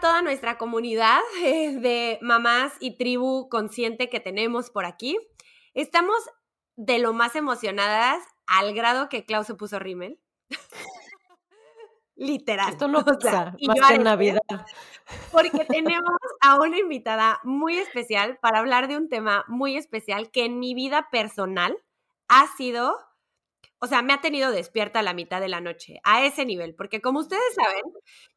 a toda nuestra comunidad de mamás y tribu consciente que tenemos por aquí. Estamos de lo más emocionadas al grado que Klaus se puso rímel. Literal. Esto no pasa, más que en Navidad. Porque tenemos a una invitada muy especial para hablar de un tema muy especial que en mi vida personal ha sido o sea, me ha tenido despierta a la mitad de la noche, a ese nivel, porque como ustedes saben,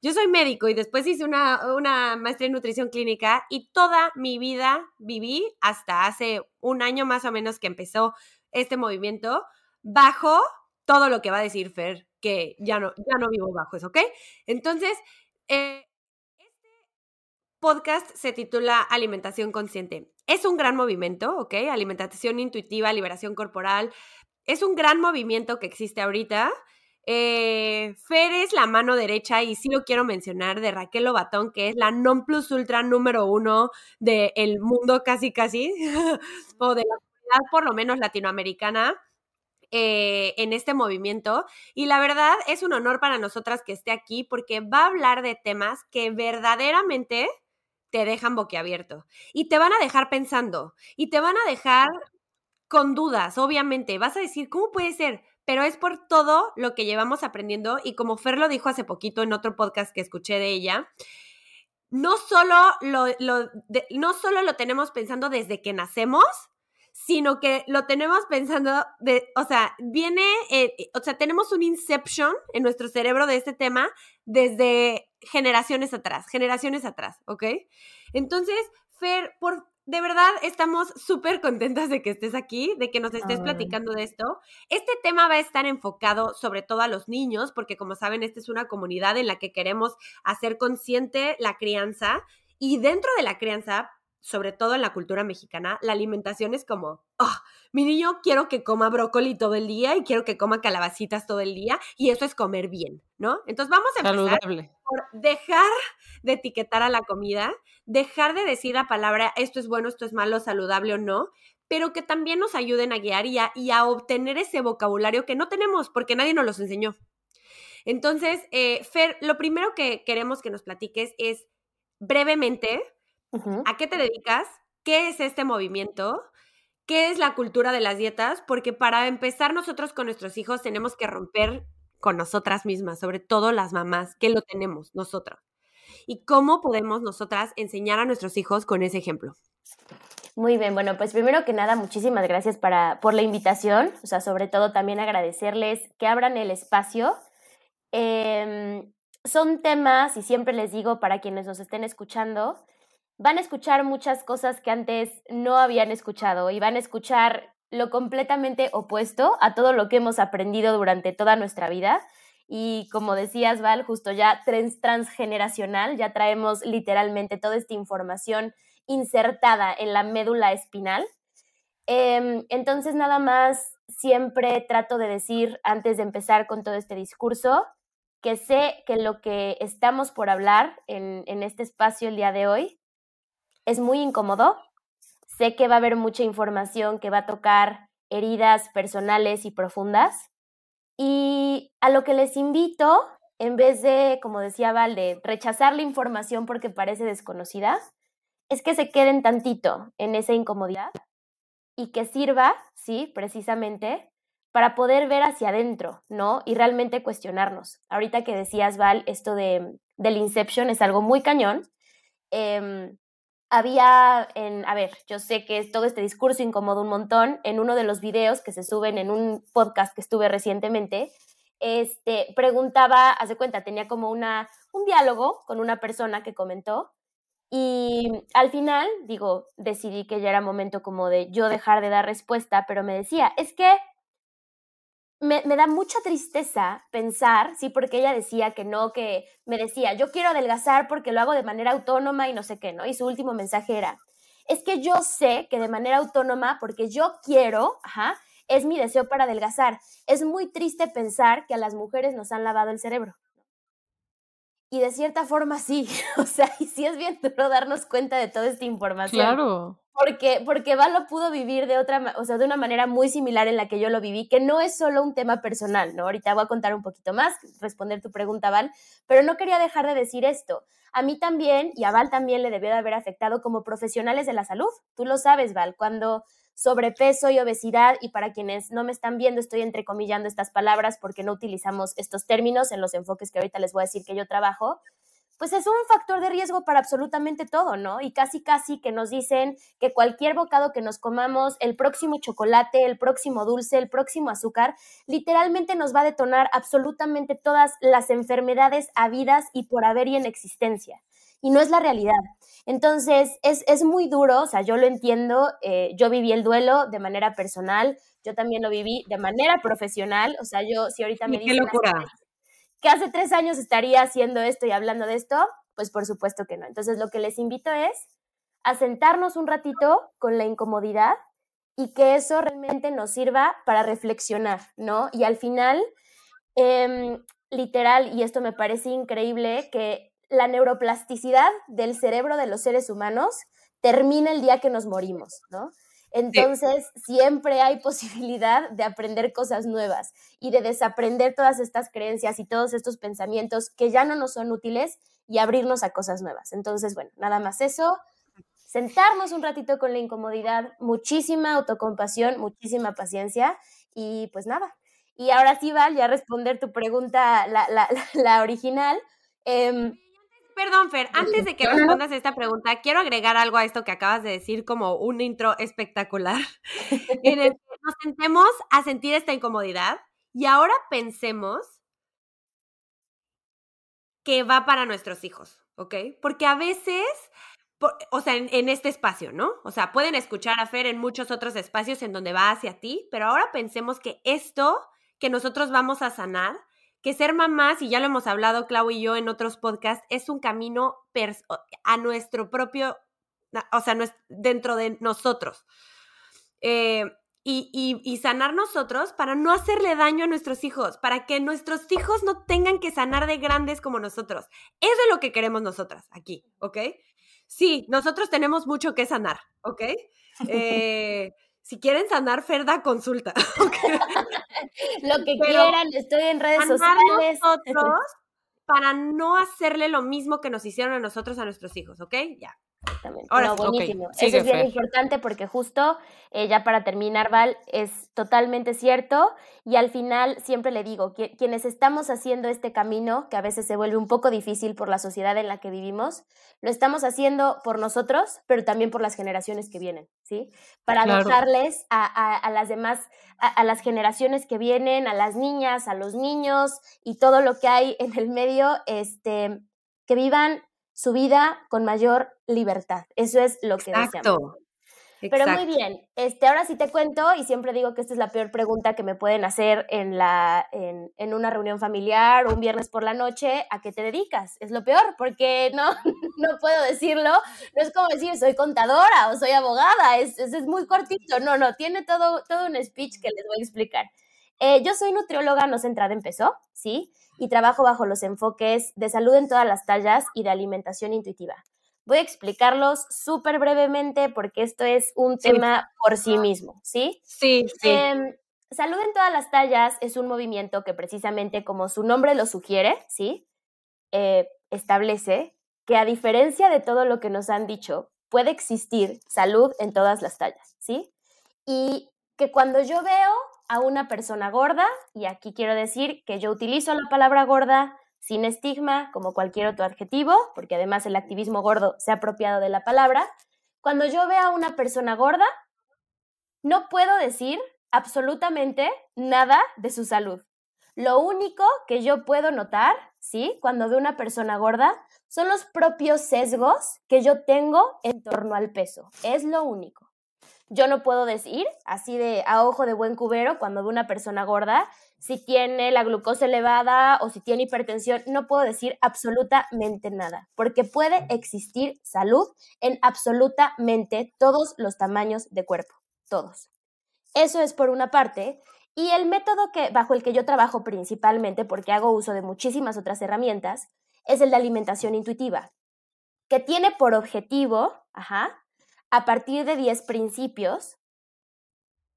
yo soy médico y después hice una, una, maestría en nutrición clínica y toda mi vida viví hasta hace un año más o menos que empezó este movimiento bajo todo lo que va a decir Fer, que ya no, ya no vivo bajo eso, ¿ok? Entonces, eh, este podcast se titula Alimentación Consciente. Es un gran movimiento, ¿ok? Alimentación intuitiva, liberación corporal, es un gran movimiento que existe ahorita. Eh, Fer es la mano derecha, y sí lo quiero mencionar, de Raquel Lobatón, que es la non plus ultra número uno del mundo casi casi, o de la comunidad por lo menos latinoamericana. Eh, en este movimiento y la verdad es un honor para nosotras que esté aquí porque va a hablar de temas que verdaderamente te dejan boquiabierto y te van a dejar pensando y te van a dejar con dudas, obviamente. Vas a decir, ¿cómo puede ser? Pero es por todo lo que llevamos aprendiendo y como Fer lo dijo hace poquito en otro podcast que escuché de ella, no solo lo, no solo lo tenemos pensando desde que nacemos, sino que lo tenemos pensando de, o sea, viene, eh, o sea, tenemos un inception en nuestro cerebro de este tema desde generaciones atrás, generaciones atrás, ¿ok? Entonces, Fer, por de verdad estamos súper contentas de que estés aquí, de que nos estés platicando de esto. Este tema va a estar enfocado sobre todo a los niños, porque como saben, esta es una comunidad en la que queremos hacer consciente la crianza y dentro de la crianza sobre todo en la cultura mexicana, la alimentación es como, oh, mi niño quiero que coma brócoli todo el día y quiero que coma calabacitas todo el día y eso es comer bien, ¿no? Entonces vamos a empezar por dejar de etiquetar a la comida, dejar de decir la palabra esto es bueno, esto es malo, saludable o no, pero que también nos ayuden a guiar y a, y a obtener ese vocabulario que no tenemos porque nadie nos los enseñó. Entonces, eh, Fer, lo primero que queremos que nos platiques es brevemente ¿A qué te dedicas? ¿Qué es este movimiento? ¿Qué es la cultura de las dietas? Porque para empezar nosotros con nuestros hijos tenemos que romper con nosotras mismas, sobre todo las mamás, que lo tenemos nosotras. ¿Y cómo podemos nosotras enseñar a nuestros hijos con ese ejemplo? Muy bien, bueno, pues primero que nada, muchísimas gracias para, por la invitación, o sea, sobre todo también agradecerles que abran el espacio. Em, son temas, y siempre les digo para quienes nos estén escuchando, van a escuchar muchas cosas que antes no habían escuchado y van a escuchar lo completamente opuesto a todo lo que hemos aprendido durante toda nuestra vida. Y como decías, Val, justo ya transgeneracional, ya traemos literalmente toda esta información insertada en la médula espinal. Em, entonces, nada más, siempre trato de decir, antes de empezar con todo este discurso, que sé que lo que estamos por hablar en, en este espacio el día de hoy es muy incómodo. Sé que va a haber mucha información que va a tocar heridas personales y profundas. Y a lo que les invito, en vez de, como decía Valde, rechazar la información porque parece desconocida, es que se queden tantito en esa incomodidad y que sirva, sí, precisamente, para poder ver hacia adentro, ¿no? Y realmente cuestionarnos. Ahorita que decías, Val, esto de, del Inception es algo muy cañón. Em, había en, a ver, yo sé que todo este discurso incomoda un montón, en uno de los videos que se suben en un podcast que estuve recientemente, este, preguntaba, hace cuenta, tenía como una, un diálogo con una persona que comentó y al final, digo, decidí que ya era momento como de yo dejar de dar respuesta, pero me decía, es que me, da mucha tristeza pensar, sí, porque ella decía que no, que me decía, yo quiero adelgazar porque lo hago de manera autónoma y no sé qué, ¿no? Y su último mensaje era, es que yo sé que de manera autónoma, porque yo quiero, ajá, es mi deseo para adelgazar. Es muy triste pensar que a las mujeres nos han lavado el cerebro. Y de cierta forma sí, o sea, y sí es bien duro darnos cuenta de toda esta información. Claro. porque, porque Val lo pudo vivir de otra, o sea, de una manera muy similar en la que yo lo viví, que no es solo un tema personal, ¿no? Ahorita voy a contar un poquito más, responder tu pregunta, Val, pero no quería dejar de decir esto. A mí también, y a Val también le debió de haber afectado como profesionales de la salud. Tú lo sabes, Val, cuando sobrepeso y obesidad, y para quienes no me están viendo, estoy entrecomillando estas palabras porque no utilizamos estos términos en los enfoques que ahorita les voy a decir que yo trabajo, pues es un factor de riesgo para absolutamente todo, ¿no? Y casi, casi que nos dicen que cualquier bocado que nos comamos, el próximo chocolate, el próximo dulce, el próximo azúcar, literalmente nos va a detonar absolutamente todas las enfermedades habidas y por haber y en existencia. Y no es la realidad. Entonces, es, muy duro, o sea, yo lo entiendo, eh, yo viví el duelo de manera personal, yo también lo viví de manera profesional, o sea, yo si ahorita me dicen... ¡Qué locura! que hace tres años estaría haciendo esto y hablando de esto, pues por supuesto que no. Entonces lo que les invito es a sentarnos un ratito con la incomodidad y que eso realmente nos sirva para reflexionar, ¿no? Y al final, em, literal, y esto me parece increíble, que la neuroplasticidad del cerebro de los seres humanos termina el día que nos morimos, ¿no? Entonces, siempre hay posibilidad de aprender cosas nuevas y de desaprender todas estas creencias y todos estos pensamientos que ya no nos son útiles y abrirnos a cosas nuevas. Entonces, bueno, nada más eso. Sentarnos un ratito con la incomodidad, muchísima autocompasión, muchísima paciencia y pues nada. Y ahora sí, Val, ya responder tu pregunta, la, la, la original. Eh, Perdón, Fer, antes de que respondas esta pregunta, quiero agregar algo a esto que acabas de decir como un intro espectacular, en el que nos sentemos a sentir esta incomodidad y ahora pensemos que va para nuestros hijos, ¿ok? Porque a veces, o sea, en, en, este espacio, ¿no? O sea, pueden escuchar a Fer en muchos otros espacios en donde va hacia ti, pero ahora pensemos que esto que nosotros vamos a sanar que ser mamás, y ya lo hemos hablado Clau y yo en otros podcasts, es un camino a nuestro propio, o sea, dentro de nosotros. Eh, y, y, sanar nosotros para no hacerle daño a nuestros hijos, para que nuestros hijos no tengan que sanar de grandes como nosotros. Eso es lo que queremos nosotras aquí, ¿ok? Sí, nosotros tenemos mucho que sanar, ¿ok? Eh, si quieren sanar, Ferda, consulta. lo que quieran, estoy en redes sociales. Nosotros para no hacerle lo mismo que nos hicieron a nosotros a nuestros hijos, ¿ok? Ya. Exactamente. Ahora, buenísimo. Eso es bien importante porque justo, eh, ya para terminar, Val, es totalmente cierto y al final siempre le digo, que, quienes estamos haciendo este camino, que a veces se vuelve un poco difícil por la sociedad en la que vivimos, lo estamos haciendo por nosotros, pero también por las generaciones que vienen, ¿sí? Para dejarles a, a, las demás, a, a las generaciones que vienen, a las niñas, a los niños y todo lo que hay en el medio, este, que vivan su vida con mayor libertad. Eso es lo que Exacto. Pero muy bien, este, ahora sí te cuento, y siempre digo que esta es la peor pregunta que me pueden hacer en, la, en, en, una reunión familiar o un viernes por la noche, ¿a qué te dedicas? Es lo peor, porque no, no puedo decirlo, no es como decir soy contadora o soy abogada, es, es, es muy cortito, no, no, tiene todo, todo un speech que les voy a explicar. Eh, yo soy nutrióloga no centrada en peso, ¿sí? Y trabajo bajo los enfoques de salud en todas las tallas y de alimentación intuitiva. Voy a explicarlos súper brevemente porque esto es un tema por sí mismo, ¿sí? Sí, sí. Em, salud en todas las tallas es un movimiento que precisamente como su nombre lo sugiere, ¿sí? Eh, establece que a diferencia de todo lo que nos han dicho, puede existir salud en todas las tallas, ¿sí? Y que cuando yo veo a una persona gorda, y aquí quiero decir que yo utilizo la palabra gorda sin estigma, como cualquier otro adjetivo, porque además el activismo gordo se ha apropiado de la palabra, cuando yo veo a una persona gorda, no puedo decir absolutamente nada de su salud. Lo único que yo puedo notar, ¿sí? Cuando veo una persona gorda, son los propios sesgos que yo tengo en torno al peso. Es lo único. Yo no puedo decir, así de a ojo de buen cubero, cuando veo una persona gorda, si tiene la glucosa elevada o si tiene hipertensión, no puedo decir absolutamente nada, porque puede existir salud en absolutamente todos los tamaños de cuerpo, todos. Eso es por una parte. Y el método que, bajo el que yo trabajo principalmente, porque hago uso de muchísimas otras herramientas, es el de alimentación intuitiva, que tiene por objetivo, ajá, a partir de 10 principios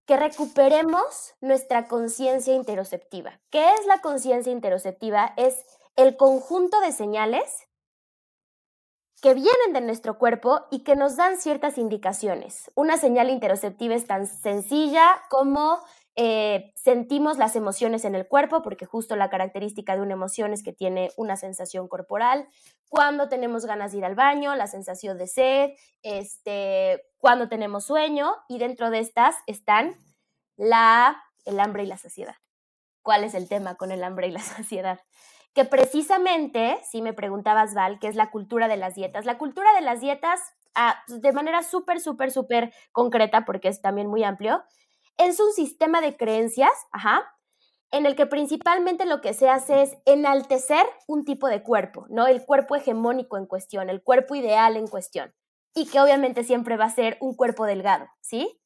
que recuperemos nuestra conciencia interoceptiva. ¿Qué es la conciencia interoceptiva? Es el conjunto de señales que vienen de nuestro cuerpo y que nos dan ciertas indicaciones. Una señal interoceptiva es tan sencilla como eh, sentimos las emociones en el cuerpo, porque justo la característica de una emoción es que tiene una sensación corporal. Cuando tenemos ganas de ir al baño, la sensación de sed, este, cuando tenemos sueño, y dentro de estas están la, el hambre y la saciedad. ¿Cuál es el tema con el hambre y la saciedad? que precisamente, si me preguntabas, Val, qué es la cultura de las dietas. La cultura de las dietas, ah, de manera súper, súper, súper concreta, porque es también muy amplio, es un sistema de creencias, ajá, en el que principalmente lo que se hace es enaltecer un tipo de cuerpo, ¿no? El cuerpo hegemónico en cuestión, el cuerpo ideal en cuestión, y que obviamente siempre va a ser un cuerpo delgado, ¿sí?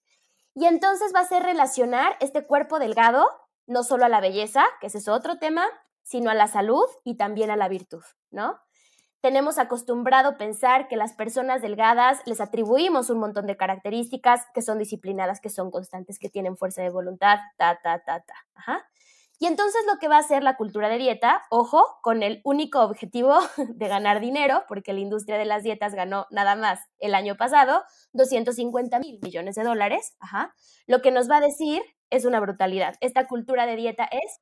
Y entonces va a ser relacionar este cuerpo delgado no solo a la belleza, que ese es otro tema, sino a la salud y también a la virtud, ¿no? Tenemos acostumbrado pensar que las personas delgadas les atribuimos un montón de características, que son disciplinadas, que son constantes, que tienen fuerza de voluntad, ta, ta, ta, ta. Ajá. Y entonces lo que va a hacer la cultura de dieta, ojo, con el único objetivo de ganar dinero, porque la industria de las dietas ganó nada más el año pasado 250 mil millones de dólares, ajá, lo que nos va a decir es una brutalidad. Esta cultura de dieta es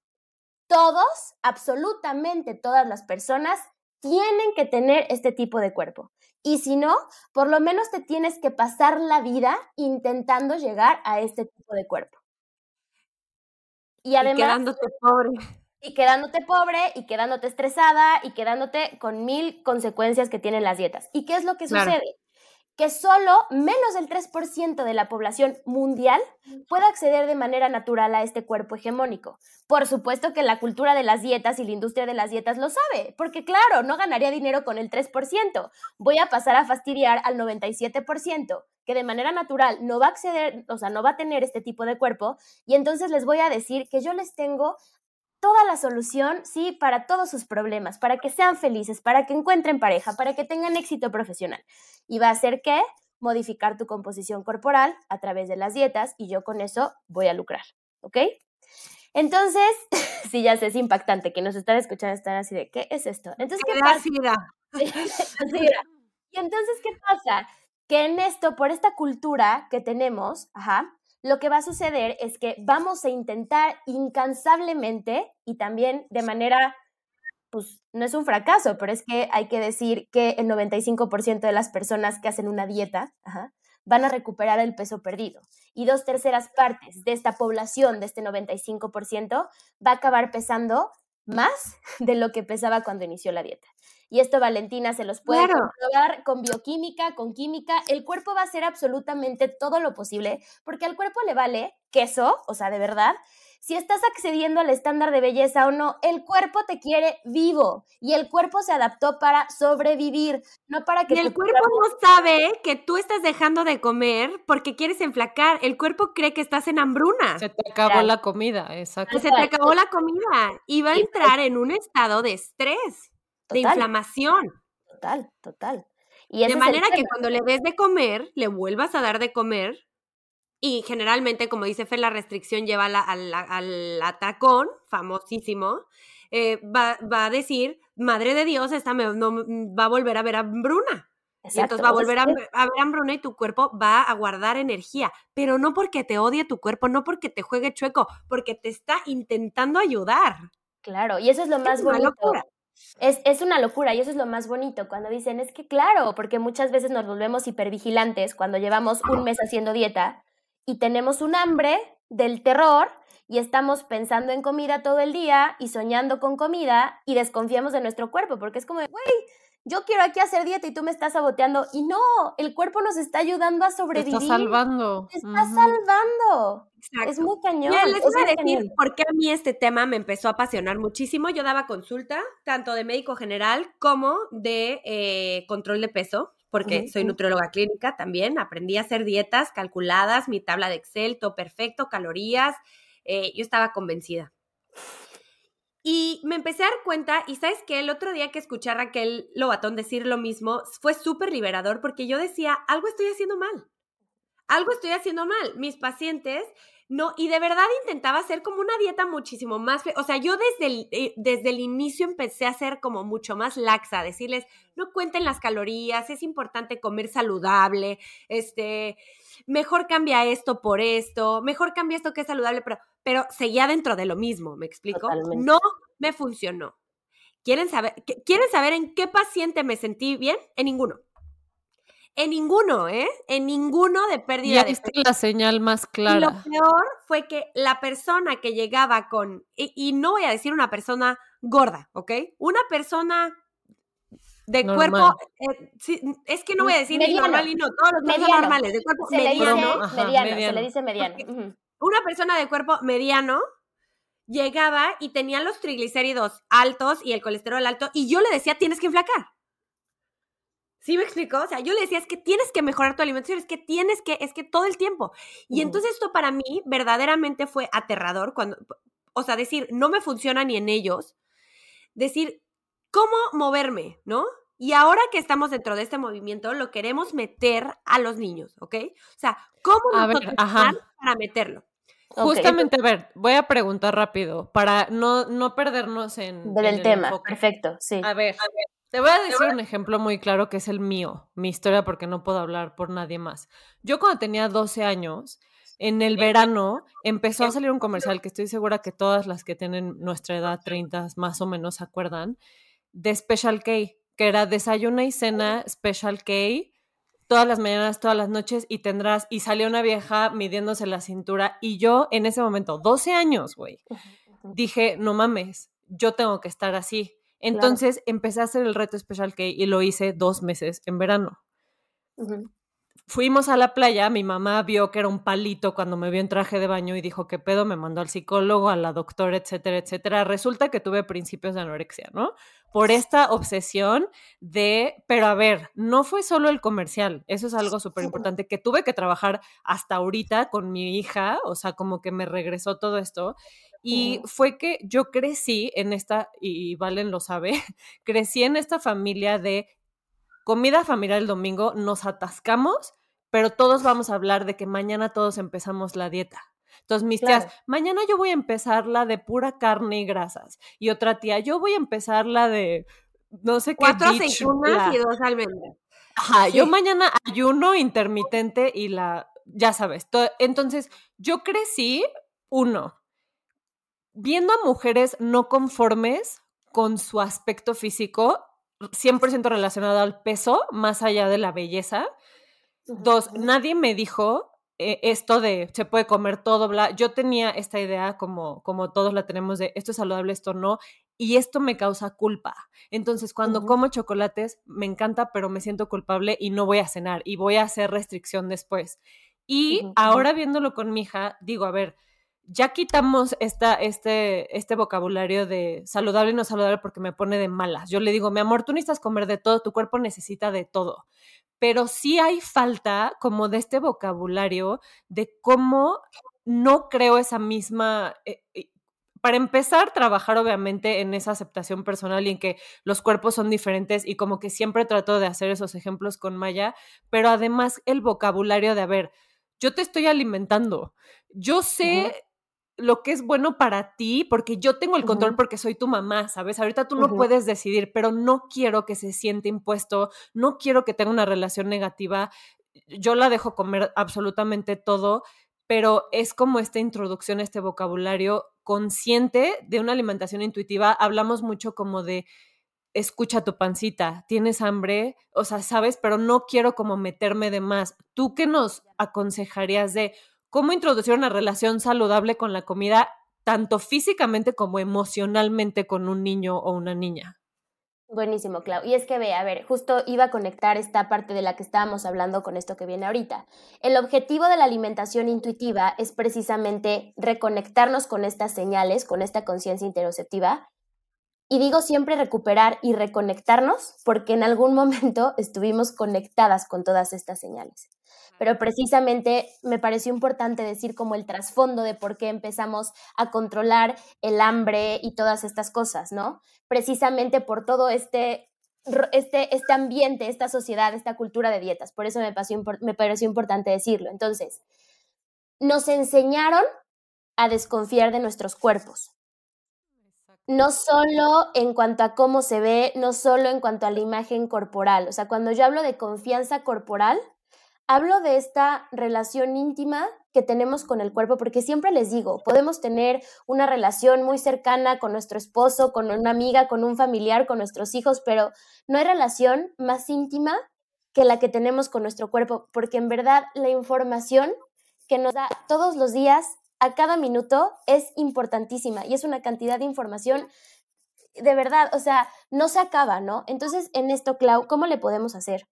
todos, absolutamente todas las personas tienen que tener este tipo de cuerpo. Y si no, por lo menos te tienes que pasar la vida intentando llegar a este tipo de cuerpo. Y además... Y quedándote pobre. Y quedándote pobre, y quedándote estresada, y quedándote con mil consecuencias que tienen las dietas. ¿Y qué es lo que sucede? Que solo menos del 3% de la población mundial puede acceder de manera natural a este cuerpo hegemónico. Por supuesto que la cultura de las dietas y la industria de las dietas lo sabe, porque claro, no ganaría dinero con el 3%. Voy a pasar a fastidiar al 97%, que de manera natural no va a acceder, o sea, no va a tener este tipo de cuerpo, y entonces les voy a decir que yo les tengo toda la solución, sí, para todos sus problemas, para que sean felices, para que encuentren pareja, para que tengan éxito profesional. Y va a ser que modificar tu composición corporal a través de las dietas y yo con eso voy a lucrar, ¿ok? Entonces, sí, ya sé, es impactante que nos están escuchando, están así de, ¿qué es esto? Entonces, ¿qué pasa? y entonces, ¿qué pasa? Que en esto, por esta cultura que tenemos, ajá, lo que va a suceder es que vamos a intentar incansablemente y también de manera, pues no es un fracaso, pero es que hay que decir que el 95% de las personas que hacen una dieta van a recuperar el peso perdido. Y dos terceras partes de esta población, de este 95%, va a acabar pesando más de lo que pesaba cuando inició la dieta. Y esto Valentina se los puede comprobar con bioquímica, con química. El cuerpo va a hacer absolutamente todo lo posible porque al cuerpo le vale queso, o sea, de verdad, si estás accediendo al estándar de belleza o no, el cuerpo te quiere vivo y el cuerpo se adaptó para sobrevivir, no para que... Y el cuerpo no sabe que tú estás dejando de comer porque quieres enflacar, el cuerpo cree que estás en hambruna. Se te acabó la comida, exacto. Se te acabó la comida y va a entrar en un estado de estrés, de inflamación. Total, total. Y de manera que cuando le des de comer, le vuelvas a dar de comer y generalmente, como dice Fer, la restricción lleva al, atacón, famosísimo, eh, va, a decir, madre de Dios, esta me, no, va a volver a ver hambruna. y entonces va a volver a, a, ver hambruna y tu cuerpo va a guardar energía, pero no porque te odie tu cuerpo, no porque te juegue chueco, porque te está intentando ayudar. Claro, y eso es lo más bonito. Es, es, una locura y eso es lo más bonito cuando dicen, es que claro, porque muchas veces nos volvemos hipervigilantes cuando llevamos un mes haciendo dieta y tenemos un hambre del terror y estamos pensando en comida todo el día y soñando con comida y desconfiamos de nuestro cuerpo porque es como, güey, yo quiero aquí hacer dieta y tú me estás saboteando. Y no, el cuerpo nos está ayudando a sobrevivir. Te está salvando. Te está salvando. Es muy cañón. les voy a decir por qué a mí este tema me empezó a apasionar muchísimo. Yo daba consulta tanto de médico general como de eh, control de peso porque soy nutrióloga clínica también, aprendí a hacer dietas calculadas, mi tabla de Excel, todo perfecto, calorías, eh, yo estaba convencida. Y me empecé a dar cuenta, y sabes que el otro día que escuché a Raquel Lobatón decir lo mismo, fue súper liberador porque yo decía, algo estoy haciendo mal. algo estoy haciendo mal. Mis pacientes no, y de verdad intentaba hacer como una dieta muchísimo más, o sea, yo desde el, eh, desde el inicio empecé a hacer como mucho más laxa, decirles, no cuenten las calorías, es importante comer saludable, este, mejor cambia esto por esto, mejor cambia esto que es saludable, pero, pero seguía dentro de lo mismo, ¿me explico? No me funcionó. ¿Quieren saber, ¿Quieren saber en qué paciente me sentí bien? En ninguno. En ninguno, ¿eh? En ninguno de pérdida de peso. la señal más clara. lo peor fue que la persona que llegaba con, y, no voy a decir una persona gorda, ¿ok? Una persona de cuerpo, eh, es que no voy a decir ni normal ni no, todos los mediano. normales, de cuerpo mediano. mediano, Se le dice mediano. Una persona de cuerpo mediano llegaba y tenía los triglicéridos altos y el colesterol alto y yo le decía, tienes que enflacar. ¿Sí me explicó? O sea, yo le decía, es que tienes que mejorar tu alimentación, es que tienes que, es que todo el tiempo. Y entonces esto para mí verdaderamente fue aterrador cuando, o sea, decir, no me funciona ni en ellos, decir, ¿cómo moverme? ¿No? Y ahora que estamos dentro de este movimiento, lo queremos meter a los niños, ¿ok? O sea, ¿cómo nosotros para meterlo? Justamente, a ver, voy a preguntar rápido para no, no perdernos en, el tema. Perfecto, sí. A ver, a ver, te voy a decir un ejemplo muy claro que es el mío, mi historia, porque no puedo hablar por nadie más. Yo cuando tenía 12 años, en el verano empezó a salir un comercial que estoy segura que todas las que tienen nuestra edad, 30 más o menos, se acuerdan, de Special K, que era desayuna y cena Special K todas las mañanas, todas las noches y tendrás, y salió una vieja midiéndose la cintura y yo en ese momento, 12 años, güey, dije, no mames, yo tengo que estar así. Entonces empecé a hacer el reto Special K y lo hice dos meses en verano. Fuimos a la playa, mi mamá vio que era un palito cuando me vio en traje de baño y dijo, ¿qué pedo? Me mandó al psicólogo, a la doctora, etcétera, etcétera. Resulta que tuve principios de anorexia, ¿no? Por esta obsesión de, pero a ver, no fue solo el comercial, eso es algo súper importante, que tuve que trabajar hasta ahorita con mi hija, o sea, como que me regresó todo esto. Y fue que yo crecí en esta, y Valen lo sabe, crecí en esta familia de comida familiar el domingo, nos atascamos, pero todos vamos a hablar de que mañana todos empezamos la dieta. Entonces, mis tías, mañana yo voy a empezar la de pura carne y grasas. Y otra tía, yo voy a empezar la de no sé qué. Cuatro aceitunas y dos almendras. Ajá, yo mañana ayuno intermitente y la, ya sabes. entonces, yo crecí, uno, viendo a mujeres no conformes con su aspecto físico, 100% relacionado al peso, más allá de la belleza. Dos, nadie me dijo eh, esto de se puede comer todo, bla. Yo tenía esta idea como, como todos la tenemos de esto es saludable, esto no, y esto me causa culpa. Entonces, cuando como chocolates, me encanta, pero me siento culpable y no voy a cenar y voy a hacer restricción después. Y ahora viéndolo con mi hija, digo, a ver, ya quitamos esta, este, este vocabulario de saludable y no saludable porque me pone de malas. Yo le digo, mi amor, tú necesitas comer de todo, tu cuerpo necesita de todo. Pero sí hay falta como de este vocabulario de cómo no creo esa misma... Eh, eh, para empezar, trabajar obviamente en esa aceptación personal y en que los cuerpos son diferentes y como que siempre trato de hacer esos ejemplos con Maya, pero además el vocabulario de, a ver, yo te estoy alimentando, yo sé lo que es bueno para ti, porque yo tengo el control porque soy tu mamá, ¿sabes? Ahorita tú no puedes decidir, pero no quiero que se siente impuesto, no quiero que tenga una relación negativa. Yo la dejo comer absolutamente todo, pero es como esta introducción, este vocabulario consciente de una alimentación intuitiva. Hablamos mucho como de escucha tu pancita, tienes hambre, o sea, sabes, pero no quiero como meterme de más. ¿Tú qué nos aconsejarías de cómo introducir una relación saludable con la comida, tanto físicamente como emocionalmente con un niño o una niña. Buenísimo, Clau. Y es que ve, a ver, justo iba a conectar esta parte de la que estábamos hablando con esto que viene ahorita. El objetivo de la alimentación intuitiva es precisamente reconectarnos con estas señales, con esta conciencia interoceptiva. Y digo siempre recuperar y reconectarnos porque en algún momento estuvimos conectadas con todas estas señales pero precisamente me pareció importante decir como el trasfondo de por qué empezamos a controlar el hambre y todas estas cosas, ¿no? Precisamente por todo este este, este ambiente, esta sociedad, esta cultura de dietas. Por eso me, me pareció importante decirlo. Entonces, nos enseñaron a desconfiar de nuestros cuerpos. No solo en cuanto a cómo se ve, no solo en cuanto a la imagen corporal. O sea, cuando yo hablo de confianza corporal, hablo de esta relación íntima que tenemos con el cuerpo, porque siempre les digo, podemos tener una relación muy cercana con nuestro esposo, con una amiga, con un familiar, con nuestros hijos, pero no hay relación más íntima que la que tenemos con nuestro cuerpo, porque en verdad la información que nos da todos los días a cada minuto es importantísima y es una cantidad de información de verdad, o sea, no se acaba, ¿no? Entonces, en esto, Clau, ¿cómo le podemos hacer?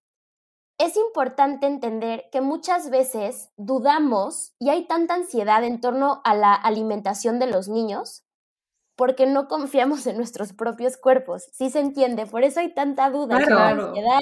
Es importante entender que muchas veces dudamos y hay tanta ansiedad en torno a la alimentación de los niños porque no confiamos en nuestros propios cuerpos. ¿Sí se entiende? Por eso hay tanta duda, ansiedad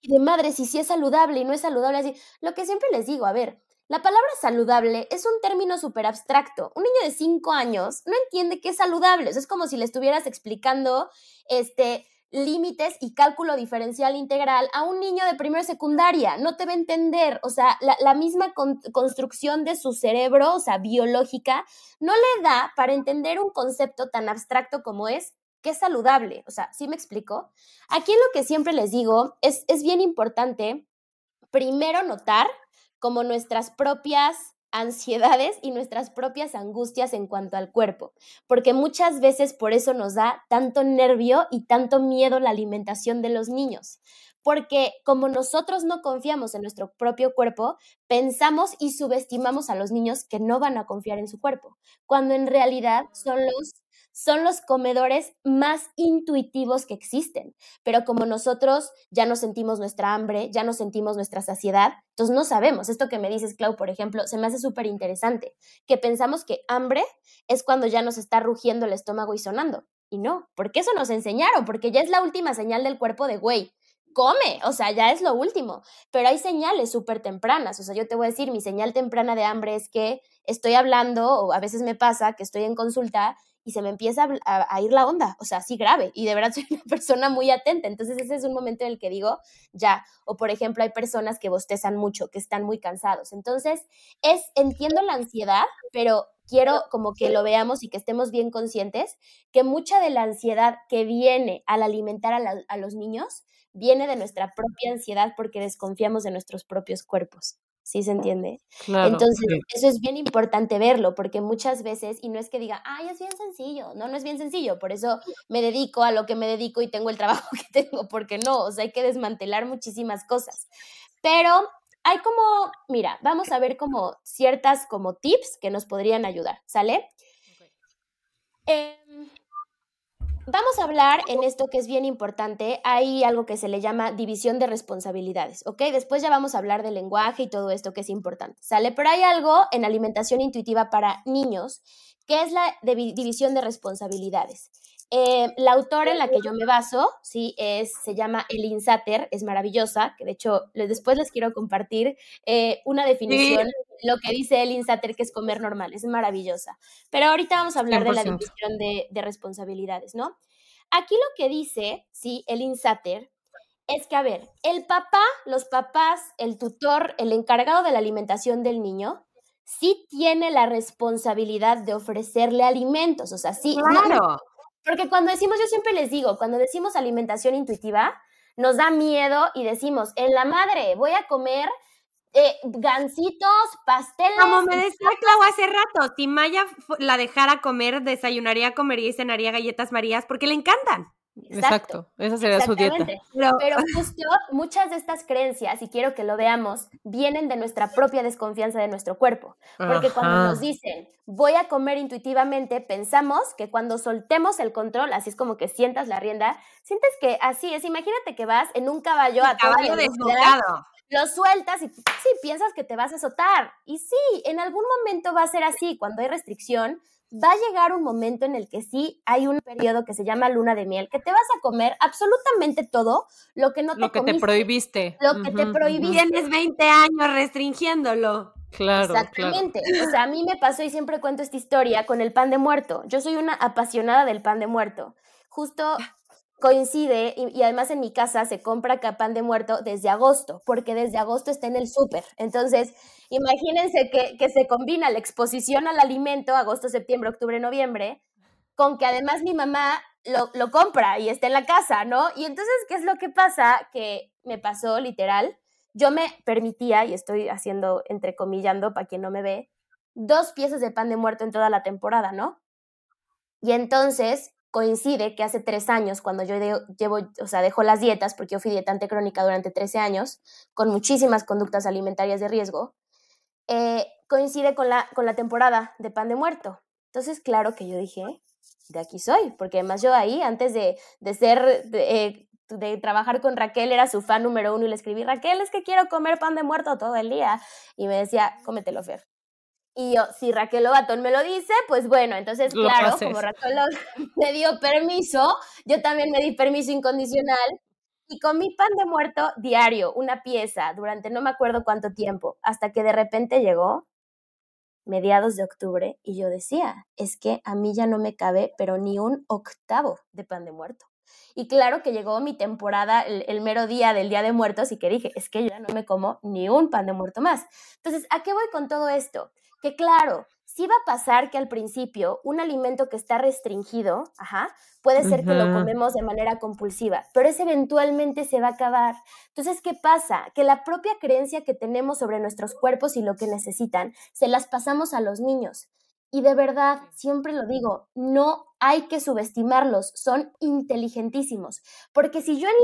y de madre, si sí es saludable y no es saludable. Así, lo que siempre les digo, a ver, la palabra saludable es un término súper abstracto. Un niño de 5 años no entiende qué es saludable. es como si le estuvieras explicando este, límites y cálculo diferencial integral a un niño de primera secundaria. No te va a entender. O sea, la, misma construcción de su cerebro, o sea, biológica, no le da para entender un concepto tan abstracto como es qué es saludable. O sea, ¿sí me explico? Aquí lo que siempre les digo es, es bien importante primero notar como nuestras propias ansiedades y nuestras propias angustias en cuanto al cuerpo, porque muchas veces por eso nos da tanto nervio y tanto miedo la alimentación de los niños, porque como nosotros no confiamos en nuestro propio cuerpo, pensamos y subestimamos a los niños que no van a confiar en su cuerpo, cuando en realidad son los son los comedores más intuitivos que existen. Pero como nosotros ya no sentimos nuestra hambre, ya no sentimos nuestra saciedad, entonces no sabemos. Esto que me dices, Clau, por ejemplo, se me hace súper interesante, que pensamos que hambre es cuando ya nos está rugiendo el estómago y sonando. Y no, porque eso nos enseñaron, porque ya es la última señal del cuerpo de, güey, come, o sea, ya es lo último. Pero hay señales súper tempranas, o sea, yo te voy a decir, mi señal temprana de hambre es que estoy hablando, o a veces me pasa que estoy en consulta y se me empieza a, ir la onda, o sea, así grave, y de verdad soy una persona muy atenta, entonces ese es un momento en el que digo, ya, o por ejemplo hay personas que bostezan mucho, que están muy cansados, entonces es, entiendo la ansiedad, pero quiero como que lo veamos y que estemos bien conscientes que mucha de la ansiedad que viene al alimentar a, a los niños viene de nuestra propia ansiedad porque desconfiamos de nuestros propios cuerpos. ¿Sí se entiende? Entonces, eso es bien importante verlo, porque muchas veces, y no es que diga, ay, es bien sencillo, no, no es bien sencillo, por eso me dedico a lo que me dedico y tengo el trabajo que tengo, porque no, o sea, hay que desmantelar muchísimas cosas. Pero hay como, mira, vamos a ver como ciertas como tips que nos podrían ayudar, ¿sale? Em, Vamos a hablar en esto que es bien importante. Hay algo que se le llama división de responsabilidades, ¿ok? Después ya vamos a hablar del lenguaje y todo esto que es importante, ¿sale? Pero hay algo en alimentación intuitiva para niños que es la división de responsabilidades. Eh, la autora en la que yo me baso, sí, es, se llama Elin Satter, es maravillosa, que de hecho después les quiero compartir eh, una definición, lo que dice Elin Satter, que es comer normal, es maravillosa. Pero ahorita vamos a hablar de la división de, de, responsabilidades, ¿no? Aquí lo que dice, sí, Elin Satter, es que, a ver, el papá, los papás, el tutor, el encargado de la alimentación del niño, sí tiene la responsabilidad de ofrecerle alimentos, o sea, sí. Claro. Porque cuando decimos, yo siempre les digo, cuando decimos alimentación intuitiva, nos da miedo y decimos, en la madre, voy a comer eh, gancitos, pasteles. Como me decía Clau hace rato, si Maya la dejara comer, desayunaría, comería y cenaría galletas marías porque le encantan. Exacto, esa sería su dieta. Pero, justo muchas de estas creencias, y quiero que lo veamos, vienen de nuestra propia desconfianza de nuestro cuerpo. Porque cuando nos dicen, voy a comer intuitivamente, pensamos que cuando soltemos el control, así es como que sientas la rienda, sientes que así es. Imagínate que vas en un caballo a caballo desbocado. Lo sueltas y sí, piensas que te vas a azotar. Y sí, en algún momento va a ser así. Cuando hay restricción, va a llegar un momento en el que sí hay un periodo que se llama luna de miel, que te vas a comer absolutamente todo lo que no te Lo que te prohibiste. Lo que te prohibiste. Tienes 20 años restringiéndolo. Claro. Exactamente. O sea, a mí me pasó y siempre cuento esta historia con el pan de muerto. Yo soy una apasionada del pan de muerto. Justo coincide, y, además en mi casa se compra pan de muerto desde agosto, porque desde agosto está en el súper. Entonces, imagínense que, que se combina la exposición al alimento, agosto, septiembre, octubre, noviembre, con que además mi mamá lo, lo, compra y está en la casa, ¿no? Y entonces, ¿qué es lo que pasa? Que me pasó literal. Yo me permitía, y estoy haciendo, entrecomillando para quien no me ve, dos piezas de pan de muerto en toda la temporada, ¿no? Y entonces coincide que hace tres años, cuando yo llevo, o sea, dejo las dietas, porque yo fui dietante crónica durante 13 años, con muchísimas conductas alimentarias de riesgo, eh, coincide con la, con la temporada de pan de muerto. Entonces, claro que yo dije, de aquí soy, porque además yo ahí, antes de, de ser, de, eh, de, trabajar con Raquel, era su fan número uno y le escribí, Raquel, es que quiero comer pan de muerto todo el día. Y me decía, cómetelo, Fer. Y yo, si Raquel Lobatón me lo dice, pues bueno, entonces, claro, como Raquel me dio permiso, yo también me di permiso incondicional y comí pan de muerto diario, una pieza, durante no me acuerdo cuánto tiempo, hasta que de repente llegó mediados de octubre y yo decía, es que a mí ya no me cabe, pero ni un octavo de pan de muerto. Y claro que llegó mi temporada, el, mero día del Día de Muertos, y que dije, es que yo ya no me como ni un pan de muerto más. Entonces, ¿a qué voy con todo esto? Que claro, sí va a pasar que al principio un alimento que está restringido, ajá, puede ser que lo comemos de manera compulsiva, pero ese eventualmente se va a acabar. Entonces, ¿qué pasa? Que la propia creencia que tenemos sobre nuestros cuerpos y lo que necesitan, se las pasamos a los niños. Y de verdad, siempre lo digo, no hay que subestimarlos, son inteligentísimos. Porque si yo en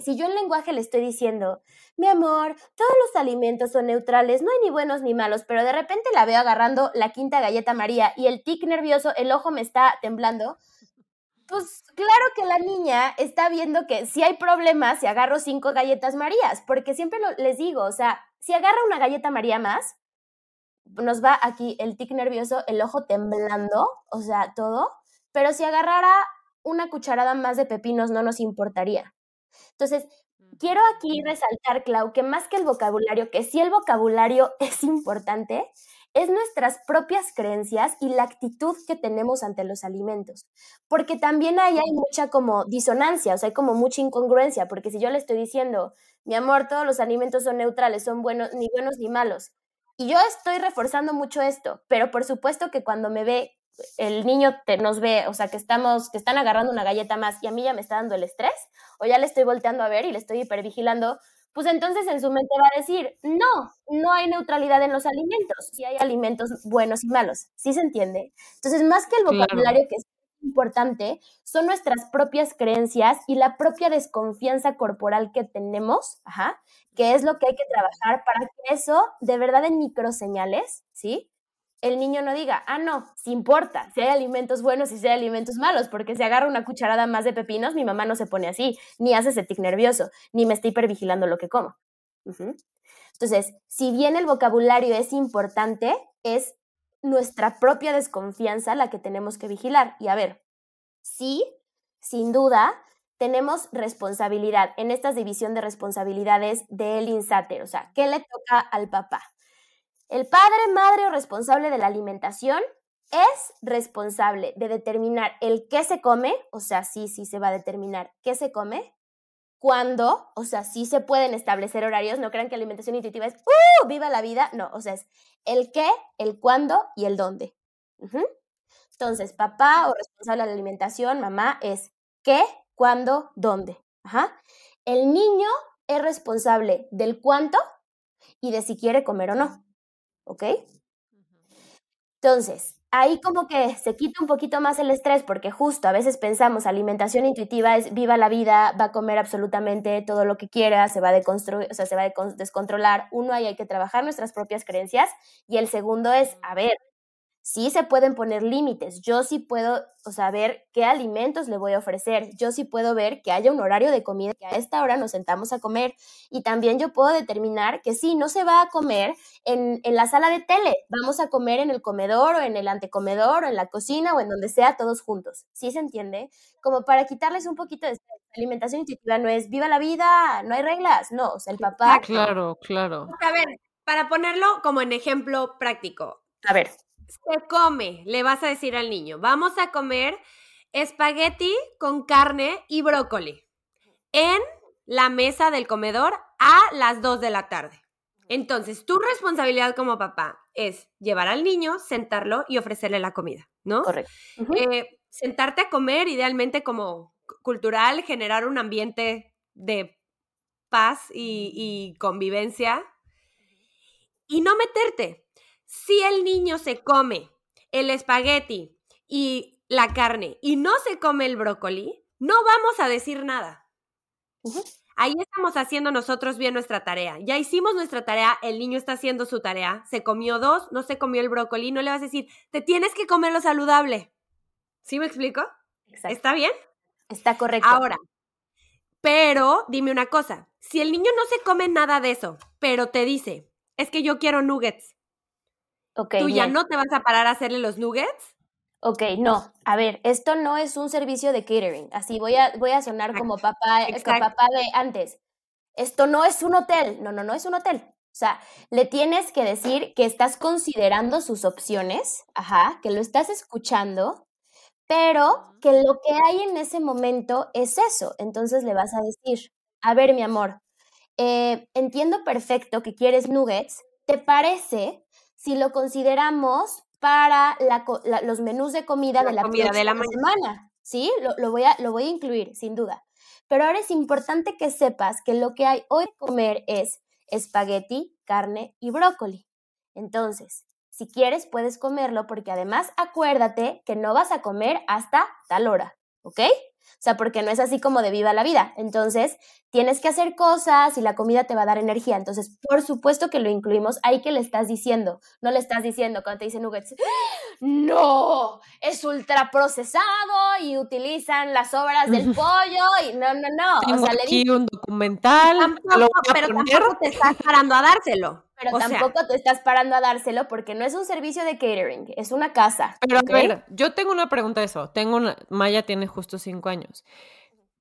si yo en lenguaje le estoy diciendo, mi amor, todos los alimentos son neutrales, no hay ni buenos ni malos, pero de repente la veo agarrando la quinta galleta María y el tic nervioso, el ojo me está temblando, pues claro que la niña está viendo que si hay problemas si agarro cinco galletas Marías, porque siempre les digo, o sea, si agarra una galleta María más, nos va aquí el tic nervioso, el ojo temblando, o sea, todo, pero si agarrara una cucharada más de pepinos no nos importaría. Entonces, quiero aquí resaltar, Clau, que más que el vocabulario, que sí el vocabulario es importante, es nuestras propias creencias y la actitud que tenemos ante los alimentos. Porque también ahí hay mucha como disonancia, o sea, hay como mucha incongruencia, porque si yo le estoy diciendo, mi amor, todos los alimentos son neutrales, son buenos, ni buenos ni malos, y yo estoy reforzando mucho esto, pero por supuesto que cuando me ve, el niño te, nos ve, o sea, que estamos, que están agarrando una galleta más y a mí ya me está dando el estrés, o ya le estoy volteando a ver y le estoy hipervigilando, pues entonces en su mente va a decir, no, no hay neutralidad en los alimentos, si hay alimentos buenos y malos, ¿sí se entiende? Entonces, más que el vocabulario que es importante son nuestras propias creencias y la propia desconfianza corporal que tenemos, ajá, que es lo que hay que trabajar para que eso, de verdad en microseñales, ¿sí? El niño no diga, ah, no, si importa, si hay alimentos buenos y si hay alimentos malos, porque si agarra una cucharada más de pepinos, mi mamá no se pone así, ni hace ese tic nervioso, ni me está hipervigilando lo que como. Entonces, si bien el vocabulario es importante, es nuestra propia desconfianza la que tenemos que vigilar. Y a ver, sí, sin duda, tenemos responsabilidad en esta división de responsabilidades del INSATER. O sea, ¿qué le toca al papá? El padre, madre o responsable de la alimentación es responsable de determinar el qué se come, o sea, sí, sí se va a determinar qué se come, cuándo, o sea, sí se pueden establecer horarios, no crean que alimentación intuitiva es, ¡uh! ¡Viva la vida! No, o sea, es el qué, el cuándo y el dónde. Entonces, papá o responsable de la alimentación, mamá, es qué, cuándo, dónde. Ajá. El niño es responsable del cuánto y de si quiere comer o no. ¿Ok? Entonces, ahí como que se quita un poquito más el estrés porque justo a veces pensamos alimentación intuitiva es viva la vida, va a comer absolutamente todo lo que quiera, se va a deconstruir, o sea, se va a descontrolar. Uno ahí hay que trabajar nuestras propias creencias y el segundo es, a ver, sí se pueden poner límites. Yo sí puedo, o sea, ver qué alimentos le voy a ofrecer. Yo sí puedo ver que haya un horario de comida, que a esta hora nos sentamos a comer. Y también yo puedo determinar que sí, no se va a comer en, en la sala de tele. Vamos a comer en el comedor o en el antecomedor o en la cocina o en donde sea todos juntos. ¿Sí se entiende? Como para quitarles un poquito de alimentación intuitiva no es viva la vida, no hay reglas. No, o sea, el papá. claro, claro. A ver, para ponerlo como en ejemplo práctico. A ver se come, le vas a decir al niño, vamos a comer espagueti con carne y brócoli en la mesa del comedor a las 2 de la tarde. Entonces, tu responsabilidad como papá es llevar al niño, sentarlo y ofrecerle la comida, ¿no? Correcto. Eh, sentarte a comer, idealmente como cultural, generar un ambiente de paz y, y convivencia y no meterte. Si el niño se come el espagueti y la carne y no se come el brócoli, no vamos a decir nada. Ahí estamos haciendo nosotros bien nuestra tarea. Ya hicimos nuestra tarea, el niño está haciendo su tarea, se comió dos, no se comió el brócoli, no le vas a decir, te tienes que comer lo saludable. ¿Sí me explico? ¿Está bien? Está correcto. Ahora, pero dime una cosa, si el niño no se come nada de eso, pero te dice, es que yo quiero nuggets, ¿tú ya no te vas a parar a hacerle los nuggets? Ok, no. A ver, esto no es un servicio de catering. Así voy a, voy a sonar como papá, eh, como papá de antes. Esto no es un hotel. No, no, no es un hotel. O sea, le tienes que decir que estás considerando sus opciones, ajá, que lo estás escuchando, pero que lo que hay en ese momento es eso. Entonces le vas a decir, a ver, mi amor, eh, entiendo perfecto que quieres nuggets. ¿Te parece si lo consideramos para los menús de comida de la comida de la semana. ¿Sí? Lo, voy a, lo voy a incluir, sin duda. Pero ahora es importante que sepas que lo que hay hoy de comer es espagueti, carne y brócoli. Entonces, si quieres, puedes comerlo porque además acuérdate que no vas a comer hasta tal hora, ¿ok? O sea, porque no es así como de viva la vida. Entonces, tienes que hacer cosas y la comida te va a dar energía. Entonces, por supuesto que lo incluimos. Ahí que le estás diciendo. No le estás diciendo cuando te dicen nuggets. No, es ultra procesado y utilizan las obras del pollo y no, no, no. Tengo o sea, aquí un documental. pero tampoco te estás parando a dárselo. Pero tampoco te estás parando a dárselo porque no es un servicio de catering, es una casa. Pero a ver, yo tengo una pregunta de eso. Tengo una, Maya tiene justo cinco años.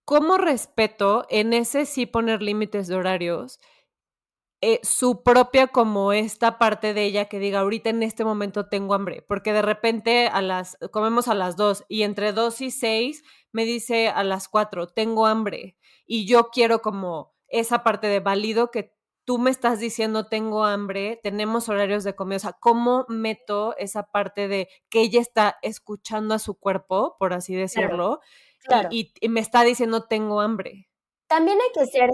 ¿Cómo respeto en ese sí poner límites de horarios? Eh, su propia como esta parte de ella que diga ahorita en este momento tengo hambre, porque de repente a las comemos a las dos y entre dos y seis me dice a las cuatro tengo hambre y yo quiero como esa parte de válido que tú me estás diciendo tengo hambre, tenemos horarios de comida, o sea, ¿cómo meto esa parte de que ella está escuchando a su cuerpo, por así decirlo, Y, me está diciendo tengo hambre? También hay que ser...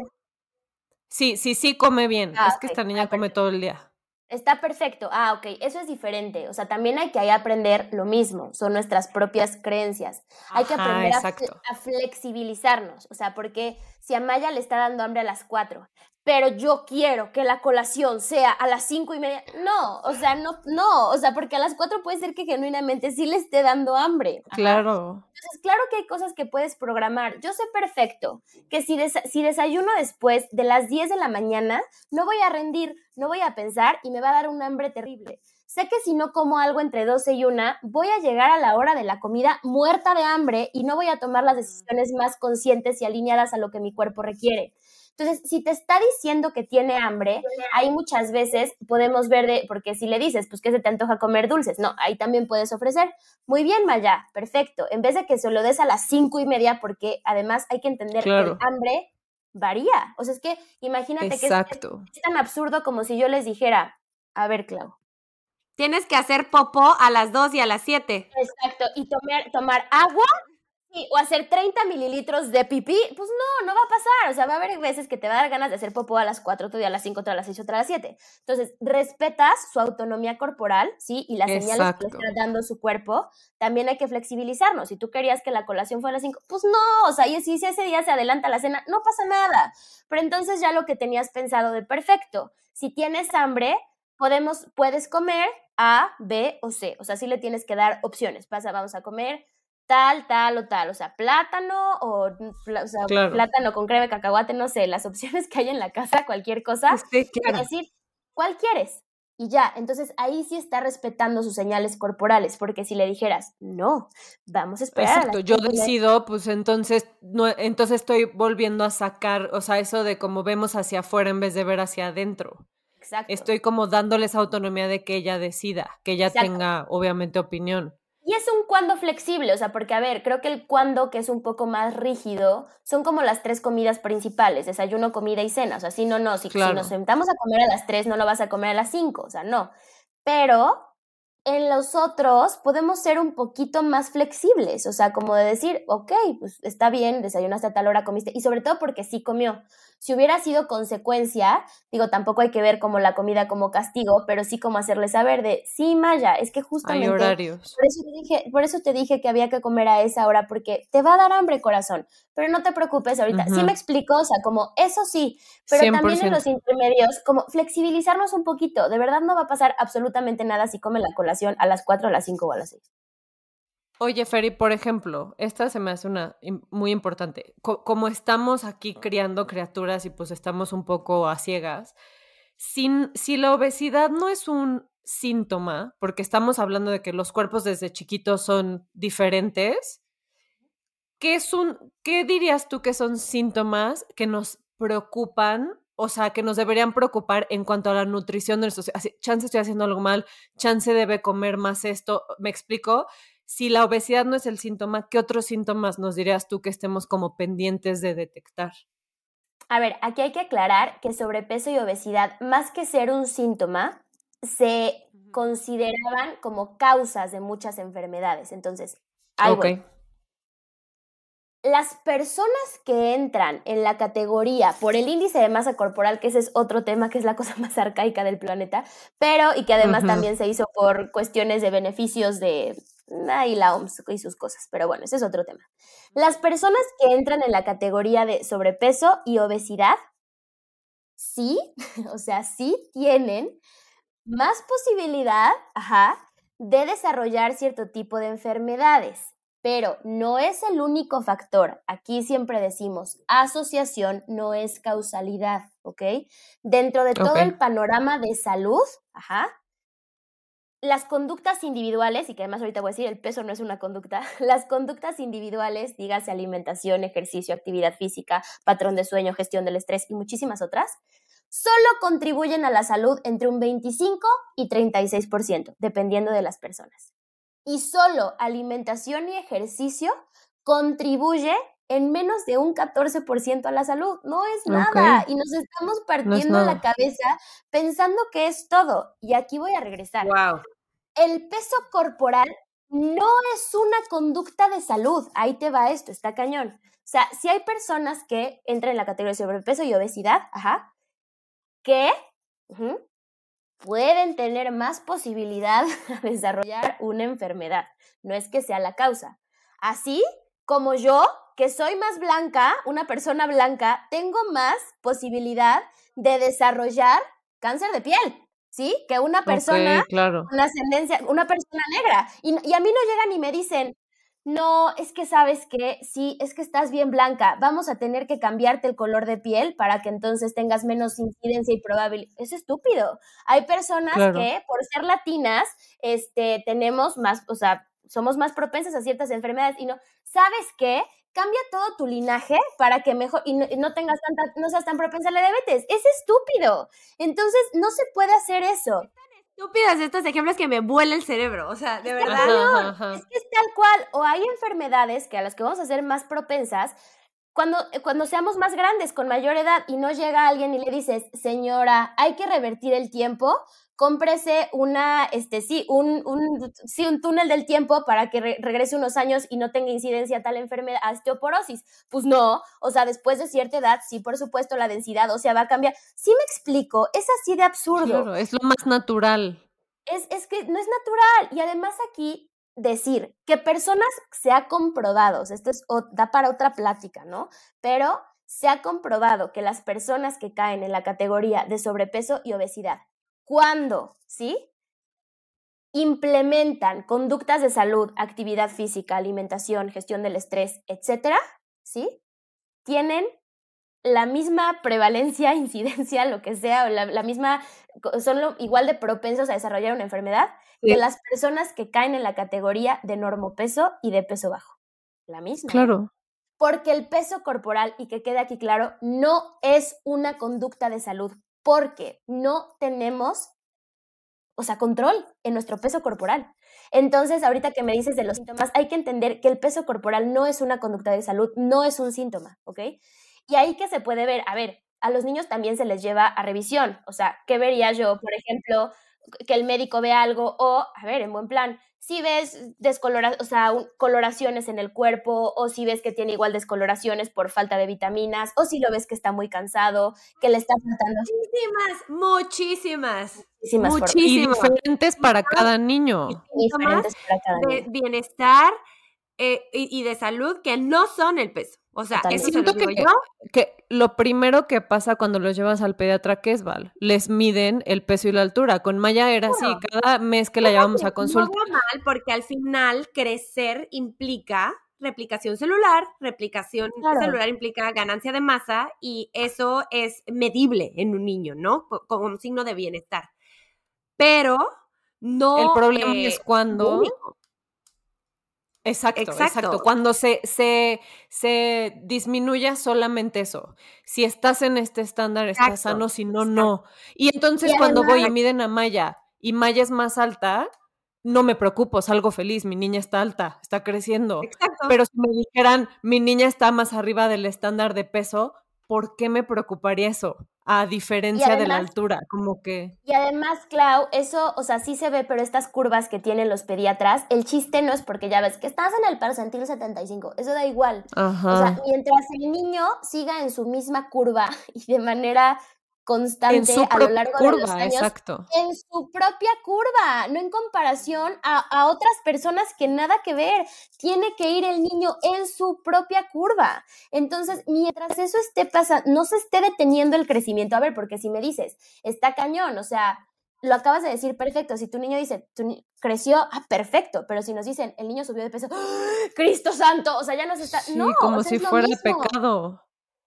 Sí, sí, sí, come bien. Ah, es que esta niña come todo el día. Está perfecto. Ah, ok, eso es diferente. O sea, también hay que ahí aprender lo mismo, son nuestras propias creencias. hay que aprender a, a, flexibilizarnos. O sea, porque si a Maya le está dando hambre a las cuatro, pero yo quiero que la colación sea a las cinco y media. No, o sea, no, no, o sea, porque a las cuatro puede ser que genuinamente sí le esté dando hambre. Claro. Entonces, claro que hay cosas que puedes programar. Yo sé perfecto que si, si desayuno después de las 10 de la mañana, no voy a rendir, no voy a pensar y me va a dar un hambre terrible. Sé que si no como algo entre 12 y 1, voy a llegar a la hora de la comida muerta de hambre y no voy a tomar las decisiones más conscientes y alineadas a lo que mi cuerpo requiere. Entonces, si te está diciendo que tiene hambre, ahí muchas veces podemos ver de, porque si le dices, pues que se te antoja comer dulces, no, ahí también puedes ofrecer. Muy bien, Maya, perfecto. En vez de que se lo des a las cinco y media, porque además hay que entender que el hambre varía. O sea, es que imagínate que es, es, tan absurdo como si yo les dijera, a ver, Clau. Tienes que hacer popó a las dos y a las siete. Exacto, y tomar, tomar agua o hacer 30 mililitros de pipí, pues no, no va a pasar. O sea, va a haber veces que te va a dar ganas de hacer popó a las 4, otro día a las 5, otra a las 6, otra a las 7. Entonces, respetas su autonomía corporal, ¿sí? Y las señales que le está dando su cuerpo. También hay que flexibilizarnos. Si tú querías que la colación fuera a las 5, pues no. O sea, y si ese día se adelanta la cena, no pasa nada. Pero entonces ya lo que tenías pensado de perfecto. Si tienes hambre, podemos, puedes comer A, B o C. O sea, sí le tienes que dar opciones. Pasa, vamos a comer tal, tal o tal, o sea, plátano o, plátano con crema de cacahuate, no sé, las opciones que hay en la casa, cualquier cosa, sí, claro. decir, ¿cuál quieres? Y ya, entonces ahí sí está respetando sus señales corporales, porque si le dijeras, no, vamos a esperar. Exacto, yo decido, pues entonces, no, entonces estoy volviendo a sacar, o sea, eso de como vemos hacia afuera en vez de ver hacia adentro. Exacto. Estoy como dándoles autonomía de que ella decida, que ella tenga obviamente opinión. Y es un cuándo flexible, o sea, porque a ver, creo que el cuándo que es un poco más rígido son como las tres comidas principales, desayuno, comida y cena, o sea, si no, no, si, si nos sentamos a comer a las tres, no lo vas a comer a las cinco, o sea, no. Pero en los otros podemos ser un poquito más flexibles, o sea, como de decir, ok, pues está bien, desayunaste a tal hora, comiste, y sobre todo porque sí comió. Si hubiera sido consecuencia, digo, tampoco hay que ver como la comida como castigo, pero sí como hacerle saber de, sí, Maya, es que justamente... Hay horarios. Por eso, te dije, por eso te dije que había que comer a esa hora, porque te va a dar hambre, corazón, pero no te preocupes ahorita. Sí me explico, o sea, como eso sí, pero también en los intermedios, como flexibilizarnos un poquito. De verdad no va a pasar absolutamente nada si come la a las 4, a las 5 o a las 6. Oye, Ferry, por ejemplo, esta se me hace una muy importante. como estamos aquí criando criaturas y pues estamos un poco a ciegas, si la obesidad no es un síntoma, porque estamos hablando de que los cuerpos desde chiquitos son diferentes, ¿qué, es un, ¿qué dirías tú que son síntomas que nos preocupan o sea, que nos deberían preocupar en cuanto a la nutrición de nuestros... Chance estoy haciendo algo mal, chance debe comer más esto, ¿me explico? si la obesidad no es el síntoma, ¿qué otros síntomas nos dirías tú que estemos como pendientes de detectar? A ver, aquí hay que aclarar que sobrepeso y obesidad, más que ser un síntoma, se consideraban como causas de muchas enfermedades. Entonces, ahí Las personas que entran en la categoría por el índice de masa corporal, que ese es otro tema que es la cosa más arcaica del planeta, pero y que además también se hizo por cuestiones de beneficios de y la OMS y sus cosas, pero bueno, ese es otro tema. Las personas que entran en la categoría de sobrepeso y obesidad, sí, o sea, sí tienen más posibilidad, ajá, de desarrollar cierto tipo de enfermedades, pero no es el único factor. Aquí siempre decimos, asociación no es causalidad, ¿ok? Dentro de todo el panorama de salud, ajá, las conductas individuales, y que además ahorita voy a decir, el peso no es una conducta, las conductas individuales, dígase alimentación, ejercicio, actividad física, patrón de sueño, gestión del estrés y muchísimas otras, solo contribuyen a la salud entre un 25 y 36%, dependiendo de las personas. Y solo alimentación y ejercicio contribuye en menos de un 14% a la salud. No es nada. Y nos estamos partiendo la cabeza pensando que es todo. Y aquí voy a regresar. Wow el peso corporal no es una conducta de salud. Ahí te va esto, está cañón. O sea, si hay personas que entran en la categoría de sobrepeso y obesidad, ajá, que pueden tener más posibilidad de desarrollar una enfermedad. No es que sea la causa. Así como yo, que soy más blanca, una persona blanca, tengo más posibilidad de desarrollar cáncer de piel. ¿sí? Que una persona, claro. una ascendencia, una persona negra. Y, y, a mí no llegan y me dicen, no, es que sabes que sí, es que estás bien blanca, vamos a tener que cambiarte el color de piel para que entonces tengas menos incidencia y probabilidad. Es estúpido. Hay personas que por ser latinas, este, tenemos más, o sea, somos más propensas a ciertas enfermedades y no, ¿sabes qué? cambia todo tu linaje para que mejor y no, tengas tanta, no seas tan propensa a la diabetes. Es estúpido. Entonces, no se puede hacer eso. Estúpidas estos ejemplos que me vuela el cerebro, o sea, de verdad. Es que es tal cual, o hay enfermedades que a las que vamos a ser más propensas cuando, cuando seamos más grandes, con mayor edad, y no llega alguien y le dices, señora, hay que revertir el tiempo, cómprese una, este, sí, un, un, sí, un túnel del tiempo para que regrese unos años y no tenga incidencia tal enfermedad, osteoporosis. Pues no, o sea, después de cierta edad, sí, por supuesto, la densidad ósea va a cambiar. Sí me explico, es así de absurdo. Claro, es lo más natural. Es, es que no es natural. Y además aquí decir que personas se ha comprobado, esto es, da para otra plática, ¿no? Pero se ha comprobado que las personas que caen en la categoría de sobrepeso y obesidad cuando, ¿sí? Implementan conductas de salud, actividad física, alimentación, gestión del estrés, etcétera, ¿sí? Tienen la misma prevalencia, incidencia, lo que sea, la, misma, son igual de propensos a desarrollar una enfermedad que las personas que caen en la categoría de normopeso y de peso bajo. La misma. Claro. Porque el peso corporal, y que quede aquí claro, no es una conducta de salud porque no tenemos o sea, control en nuestro peso corporal. Entonces, ahorita que me dices de los síntomas, hay que entender que el peso corporal no es una conducta de salud, no es un síntoma, ¿ok? Y ahí que se puede ver, a ver, a los niños también se les lleva a revisión, o sea, ¿qué vería yo, por ejemplo, que el médico vea algo o, a ver, en buen plan, si ves descolora, o sea, coloraciones en el cuerpo o si ves que tiene igual descoloraciones por falta de vitaminas o si lo ves que está muy cansado, que le está faltando muchísimas, muchísimas, muchísimas, y diferentes para cada niño. diferentes para cada niño. de bienestar eh, y de salud que no son el peso. O sea, eso se lo digo que, yo. Que lo primero que pasa cuando los llevas al pediatra que es Val, les miden el peso y la altura. Con Maya era así, cada mes que la llevamos a consulta. No mal, porque al final crecer implica replicación celular, replicación celular implica ganancia de masa y eso es medible en un niño, ¿no? Como un signo de bienestar. Pero no. El problema es cuando. Exacto, exacto, Cuando se, se, se disminuya solamente eso. Si estás en este estándar, estás sano, si no, no. Y entonces cuando voy y miden a Maya y Maya es más alta, no me preocupo, salgo feliz, mi niña está alta, está creciendo. Exacto. Pero si me dijeran, mi niña está más arriba del estándar de peso, ¿por qué me preocuparía eso? A diferencia de la altura, como que... Y además, Clau, eso, o sea, sí se ve, pero estas curvas que tienen los pediatras, el chiste no es porque ya ves que estás en el percentil 75, eso da igual. Ajá. O sea, mientras el niño siga en su misma curva y de manera constante a lo largo de los años exacto. en su propia curva, no en comparación a, a, otras personas que nada que ver. Tiene que ir el niño en su propia curva. Entonces, mientras eso esté pasando, no se esté deteniendo el crecimiento. A ver, porque si me dices, está cañón, o sea, lo acabas de decir perfecto. Si tu niño dice, tu creció, ah, perfecto. Pero si nos dicen, el niño subió de peso, ¡Ah! Cristo santo, o sea, ya nos está. no, como si fuera pecado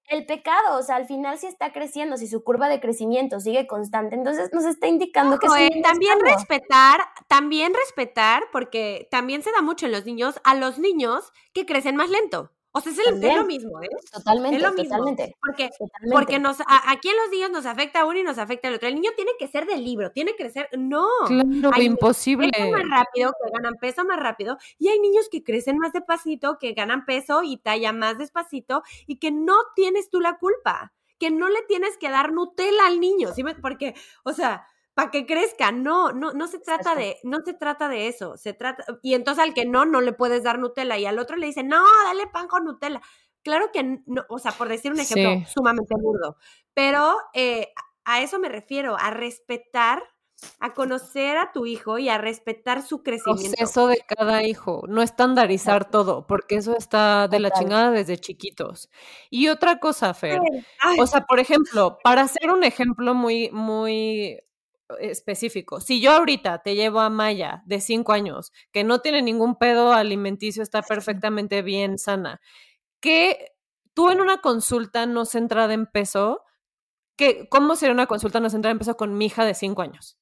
el pecado, o sea, al final si está creciendo, si su curva de crecimiento sigue constante, entonces nos está indicando que eh, también respetar, también respetar, porque también se da mucho en los niños, a los niños que crecen más lento. O sea, es, lo mismo, ¿eh? Totalmente, es lo mismo. totalmente. Porque, porque nos, aquí en los niños nos afecta a uno y nos afecta al otro. El niño tiene que ser del libro, tiene que crecer. No. Claro, imposible. Peso más rápido, que ganan peso más rápido. Y hay niños que crecen más despacito, que ganan peso y talla más despacito y que no tienes tú la culpa. Que no le tienes que dar Nutella al niño. ¿sí? Porque, o sea, para que crezca. No, no, no se trata de, no se trata de eso. Se trata, y entonces al que no, no le puedes dar Nutella. Y al otro le dice, no, dale pan con Nutella. Claro que no, o sea, por decir un ejemplo sumamente burdo. Pero eh, a eso me refiero, a respetar, a conocer a tu hijo y a respetar su crecimiento. Proceso de cada hijo, no estandarizar todo, porque eso está de la chingada desde chiquitos. Y otra cosa, Fer, o sea, por ejemplo, para hacer un ejemplo muy, muy específico. Si yo ahorita te llevo a Maya de cinco años, que no tiene ningún pedo alimenticio, está perfectamente bien sana, que tú en una consulta no centrada en peso, que, ¿cómo sería una consulta no centrada en peso con mi hija de cinco años?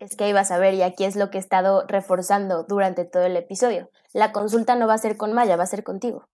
Es que ibas a ver, y aquí es lo que he estado reforzando durante todo el episodio. La consulta no va a ser con Maya, va a ser contigo.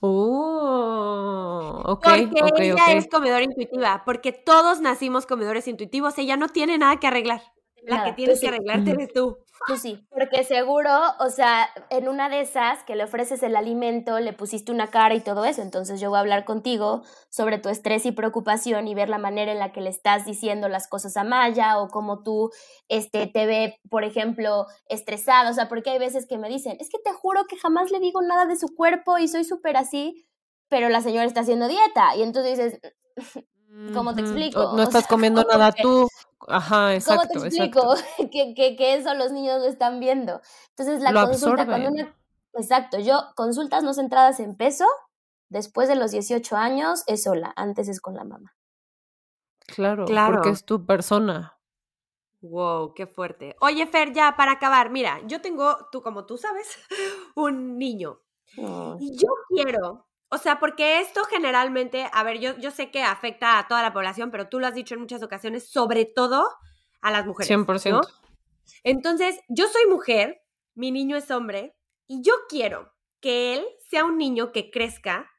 Oh, ok. Porque ella es comedora intuitiva, porque todos nacimos comedores intuitivos, ella no tiene nada que arreglar. La que tienes que arreglarte eres tú. Tú sí, porque seguro, o sea, en una de esas que le ofreces el alimento, le pusiste una cara y todo eso, entonces yo voy a hablar contigo sobre tu estrés y preocupación y ver la manera en la que le estás diciendo las cosas a Maya o cómo tú este, te ve, por ejemplo, estresado, o sea, porque hay veces que me dicen, es que te juro que jamás le digo nada de su cuerpo y soy súper así, pero la señora está haciendo dieta y entonces dices, ¿cómo te explico? No estás comiendo nada tú. Ajá, exacto. ¿Cómo te explico? Que, que, que, eso los niños lo están viendo. Entonces, la consulta, cuando una. Exacto, yo, consultas no centradas en peso, después de los 18 años es sola, antes es con la mamá. Claro, claro. porque es tu persona. Wow, qué fuerte. Oye, Fer, ya para acabar, mira, yo tengo, tú como tú sabes, un niño. Y yo quiero o sea, porque esto generalmente, a ver, yo, yo sé que afecta a toda la población, pero tú lo has dicho en muchas ocasiones, sobre todo a las mujeres. 100%. Entonces, yo soy mujer, mi niño es hombre, y yo quiero que él sea un niño que crezca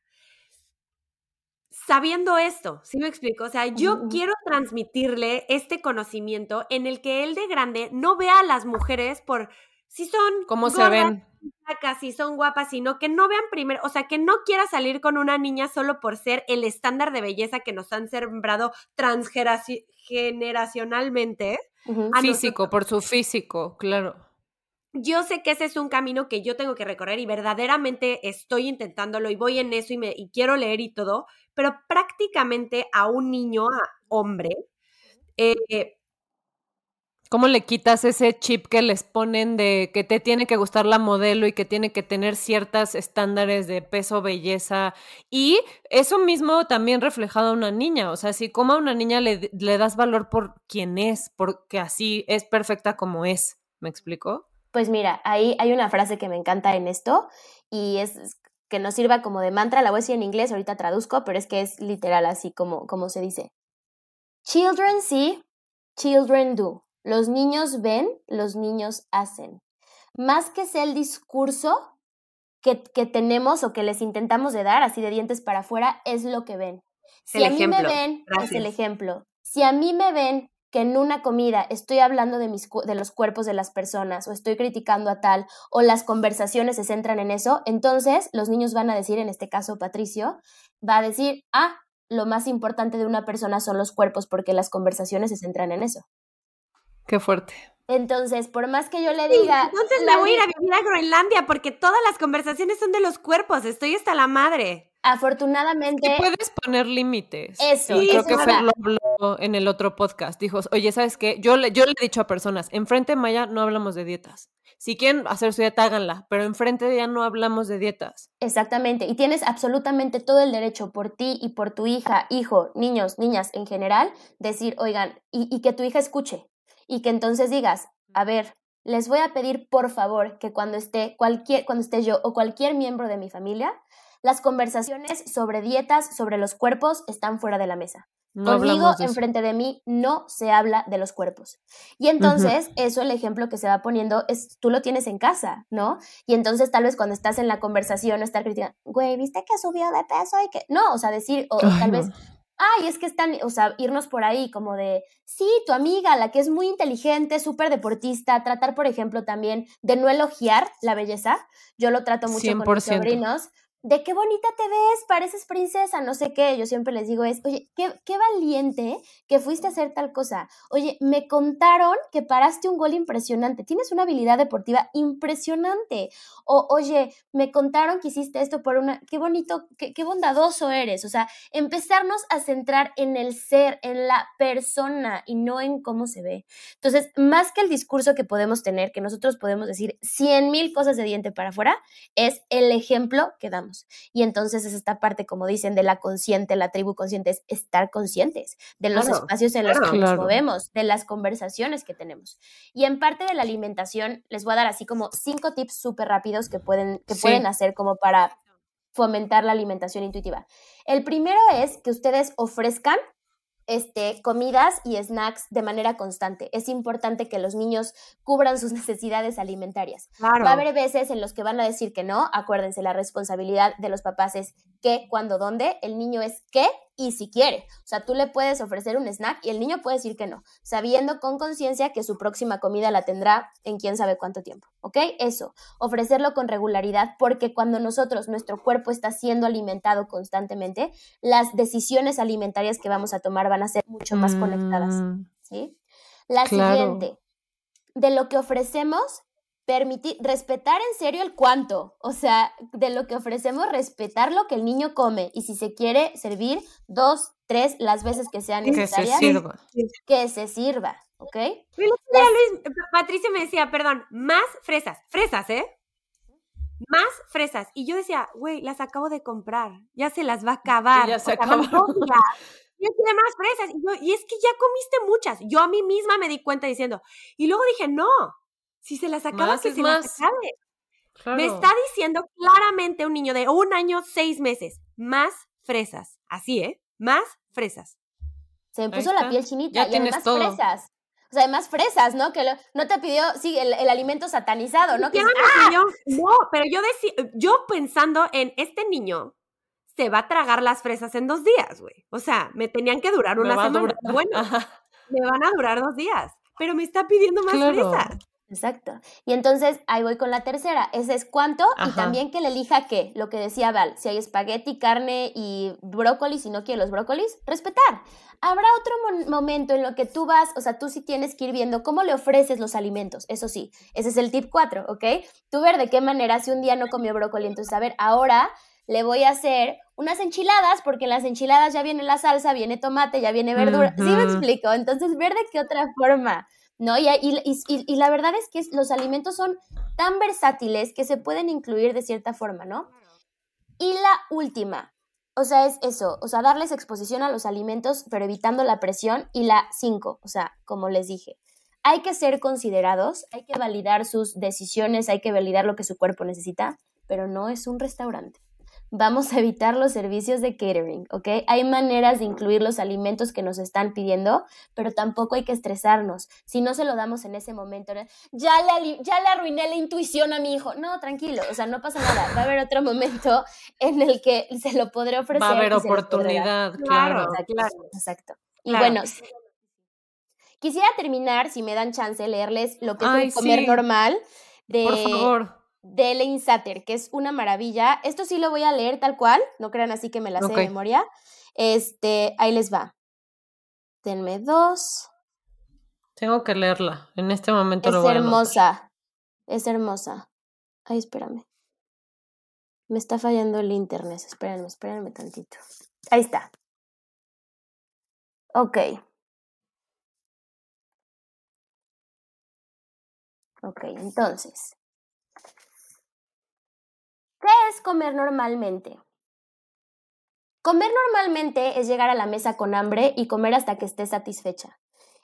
sabiendo esto, ¿sí me explico? O sea, yo quiero transmitirle este conocimiento en el que él de grande no vea a las mujeres por si son cómo se ven, si son guapas, sino que no vean primero, o sea, que no quiera salir con una niña solo por ser el estándar de belleza que nos han sembrado transgeneracionalmente. Físico, por su físico, claro. Yo sé que ese es un camino que yo tengo que recorrer y verdaderamente estoy intentándolo y voy en eso y, me, y quiero leer y todo, pero prácticamente a un niño, a hombre, eh, ¿Cómo le quitas ese chip que les ponen de que te tiene que gustar la modelo y que tiene que tener ciertos estándares de peso, belleza? Y eso mismo también reflejado a una niña. O sea, si como a una niña le, le das valor por quien es, porque así es perfecta como es. ¿Me explico? Pues mira, ahí hay una frase que me encanta en esto y es que nos sirva como de mantra, la voy a decir en inglés, ahorita traduzco, pero es que es literal así como, como se dice. Children see, children do. Los niños ven, los niños hacen. Más que sea el discurso que, que tenemos o que les intentamos de dar, así de dientes para afuera, es lo que ven. Si a mí me ven, es el ejemplo. Si a mí me ven que en una comida estoy hablando de, mis, de los cuerpos de las personas o estoy criticando a tal o las conversaciones se centran en eso, entonces los niños van a decir, en este caso Patricio, va a decir, ah, lo más importante de una persona son los cuerpos porque las conversaciones se centran en eso. Qué fuerte. Entonces, por más que yo le diga... entonces me voy a ir a vivir a Groenlandia porque todas las conversaciones son de los cuerpos, estoy hasta la madre. Afortunadamente. puedes poner límites. Eso. Y creo que Fer lo habló en el otro podcast. Dijo, oye, ¿sabes qué? Yo le, yo le he dicho a personas, enfrente de Maya no hablamos de dietas. Si quieren hacer su dieta, háganla, pero enfrente de ella no hablamos de dietas. Exactamente. Y tienes absolutamente todo el derecho por ti y por tu hija, hijo, niños, niñas en general, decir, oigan, y, y que tu hija escuche. Y que entonces digas, a ver, les voy a pedir por favor que cuando esté cualquier, cuando esté yo o cualquier miembro de mi familia, las conversaciones sobre dietas, sobre los cuerpos, están fuera de la mesa. Conmigo, enfrente de mí, no se habla de los cuerpos. Y entonces, eso, el ejemplo que se va poniendo, es tú lo tienes en casa, ¿no? Y entonces, tal vez cuando estás en la conversación, estar criticando, güey, ¿viste que subió de peso? y que No, o sea, decir, o, tal vez, ay, es que están, o sea, irnos por ahí como de, sí, tu amiga, la que es muy inteligente, súper deportista, tratar, por ejemplo, también de no elogiar la belleza. Yo lo trato mucho con mis sobrinos, de qué bonita te ves, pareces princesa, no sé qué. Yo siempre les digo es, oye, qué, qué, valiente que fuiste a hacer tal cosa. Oye, me contaron que paraste un gol impresionante, tienes una habilidad deportiva impresionante. O, oye, me contaron que hiciste esto por una, qué bonito, qué, qué bondadoso eres. O sea, empezarnos a centrar en el ser, en la persona y no en cómo se ve. Entonces, más que el discurso que podemos tener, que nosotros podemos decir cien mil cosas de diente para afuera, es el ejemplo que damos. Y entonces es esta parte, como dicen, de la consciente, la tribu consciente, es estar conscientes de los espacios en los que nos movemos, de las conversaciones que tenemos. Y en parte de la alimentación, les voy a dar así como cinco tips súper rápidos que pueden, que pueden hacer como para fomentar la alimentación intuitiva. El primero es que ustedes ofrezcan este, comidas y snacks de manera constante. Es importante que los niños cubran sus necesidades alimentarias. Va a haber veces en los que van a decir que no. Acuérdense, la responsabilidad de los papás es qué, cuándo, dónde. El niño es qué y si quiere. O sea, tú le puedes ofrecer un snack y el niño puede decir que no, sabiendo con conciencia que su próxima comida la tendrá en quién sabe cuánto tiempo. ¿Ok? Eso, ofrecerlo con regularidad porque cuando nosotros, nuestro cuerpo está siendo alimentado constantemente, las decisiones alimentarias que vamos a tomar van a ser mucho más conectadas. Mm. ¿Sí? La siguiente, de lo que ofrecemos, permitir, respetar en serio el cuánto, o sea, de lo que ofrecemos, respetar lo que el niño come y si se quiere servir dos, tres, las veces que sean necesarias, que se sirva, que se sirva ¿ok? Patricia me decía, perdón, más fresas, fresas, ¿eh? Más fresas. Y yo decía, güey, las acabo de comprar, ya se las va a acabar. ya se acabaron. Y tiene más fresas. Y, y es que ya comiste muchas. Yo a mí misma me di cuenta diciendo. Y luego dije, no, si se las acaba, que se las acabe. Me está diciendo claramente un niño de un año, seis meses, más fresas. Así, ¿eh? Más fresas. Se me puso la piel chinita. Ya y tienes además fresas. O sea, además fresas, ¿no? Que no te pidió, sí, el, alimento satanizado, ¿no? Que ¡Ah! no, pero yo decía, yo pensando en este niño se va a tragar las fresas en dos días, güey. O sea, me tenían que durar una semana. Bueno, me van a durar dos días, pero me está pidiendo más fresas. Exacto. Y entonces ahí voy con la tercera. Ese es cuánto y también que le elija qué, lo que decía Val. Si hay espagueti, carne y brócoli, si no quiere los brócolis, respetar. Habrá otro momento en lo que tú vas, o sea, tú sí tienes que ir viendo cómo le ofreces los alimentos. Eso sí, ese es el tip 4, ¿ok? Tú ver de qué manera si un día no comió brócoli, entonces a ver, ahora le voy a hacer unas enchiladas, porque en las enchiladas ya viene la salsa, viene tomate, ya viene verdura. ¿Sí me explico? Entonces, ver de qué otra forma. ¿No? Y, y, la verdad es que los alimentos son tan versátiles que se pueden incluir de cierta forma, ¿no? Y la última, o sea, es eso, o sea, darles exposición a los alimentos, pero evitando la presión. Y la cinco, o sea, como les dije, hay que ser considerados, hay que validar sus decisiones, hay que validar lo que su cuerpo necesita, pero no es un restaurante vamos a evitar los servicios de catering, ¿ok? Hay maneras de incluir los alimentos que nos están pidiendo, pero tampoco hay que estresarnos. Si no se lo damos en ese momento, ya le, ya le arruiné la intuición a mi hijo. No, tranquilo, o sea, no pasa nada. Va a haber otro momento en el que se lo podré ofrecer. Va a haber oportunidad, claro, claro. Exacto. Y bueno, quisiera terminar, si me dan chance, leerles lo que es comer normal. De, Por favor de Elaine Satter, que es una maravilla. Esto sí lo voy a leer tal cual, no crean así que me la sé de memoria. Este, ahí les va. Denme dos. Tengo que leerla. En este momento es lo voy hermosa. Es hermosa. Ay, espérame. Me está fallando el internet. Espérenme, espérenme tantito. Ahí está. Ok. Ok, entonces. ¿Qué es comer normalmente? Comer normalmente es llegar a la mesa con hambre y comer hasta que estés satisfecha.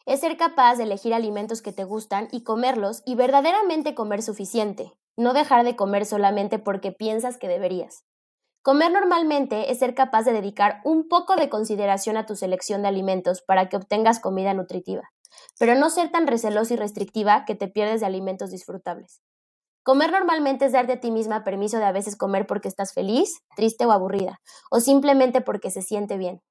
Es ser capaz de elegir alimentos que te gustan y comerlos y verdaderamente comer suficiente, no dejar de comer solamente porque piensas que deberías. Comer normalmente es ser capaz de dedicar un poco de consideración a tu selección de alimentos para que obtengas comida nutritiva, pero no ser tan recelosa y restrictiva que te pierdes de alimentos disfrutables. Comer normalmente es darte a ti misma permiso de a veces comer porque estás feliz, triste o aburrida, o simplemente porque se siente bien.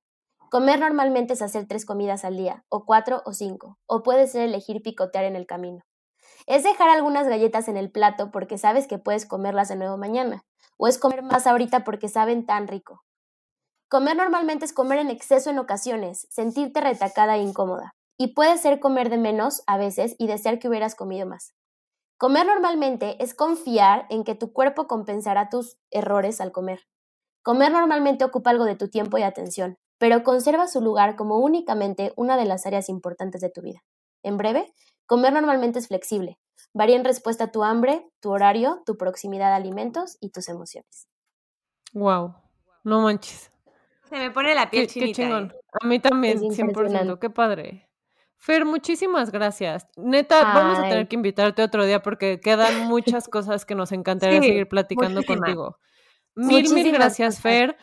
Comer normalmente es hacer tres comidas al día, o cuatro o cinco, o puede ser elegir picotear en el camino. Es dejar algunas galletas en el plato porque sabes que puedes comerlas de nuevo mañana, o es comer más ahorita porque saben tan rico. Comer normalmente es comer en exceso en ocasiones, sentirte retacada e incómoda, y puede ser comer de menos a veces y desear que hubieras comido más. Comer normalmente es confiar en que tu cuerpo compensará tus errores al comer. Comer normalmente ocupa algo de tu tiempo y atención, pero conserva su lugar como únicamente una de las áreas importantes de tu vida. En breve, comer normalmente es flexible. Varía en respuesta a tu hambre, tu horario, tu proximidad a alimentos y tus emociones. Wow, no manches. Se me pone la piel chinita. Qué chingón. A mí también, 100%. Qué padre. Fer, muchísimas gracias. Neta, vamos a tener que invitarte otro día porque quedan muchas cosas que nos encantaría seguir platicando contigo. Mil, mil gracias, Fer.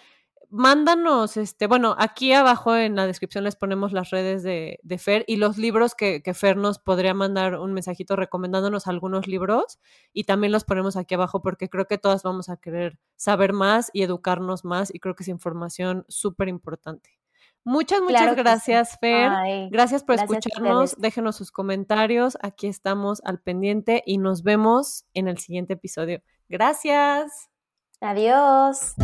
Mándanos, este, bueno, aquí abajo en la descripción les ponemos las redes de, Fer y los libros que, que, Fer nos podría mandar un mensajito recomendándonos algunos libros y también los ponemos aquí abajo porque creo que todas vamos a querer saber más y educarnos más y creo que es información súper importante. Muchas, muchas gracias, Fer. gracias por escucharnos. Déjenos sus comentarios. Aquí estamos al pendiente y nos vemos en el siguiente episodio. Gracias. Adiós.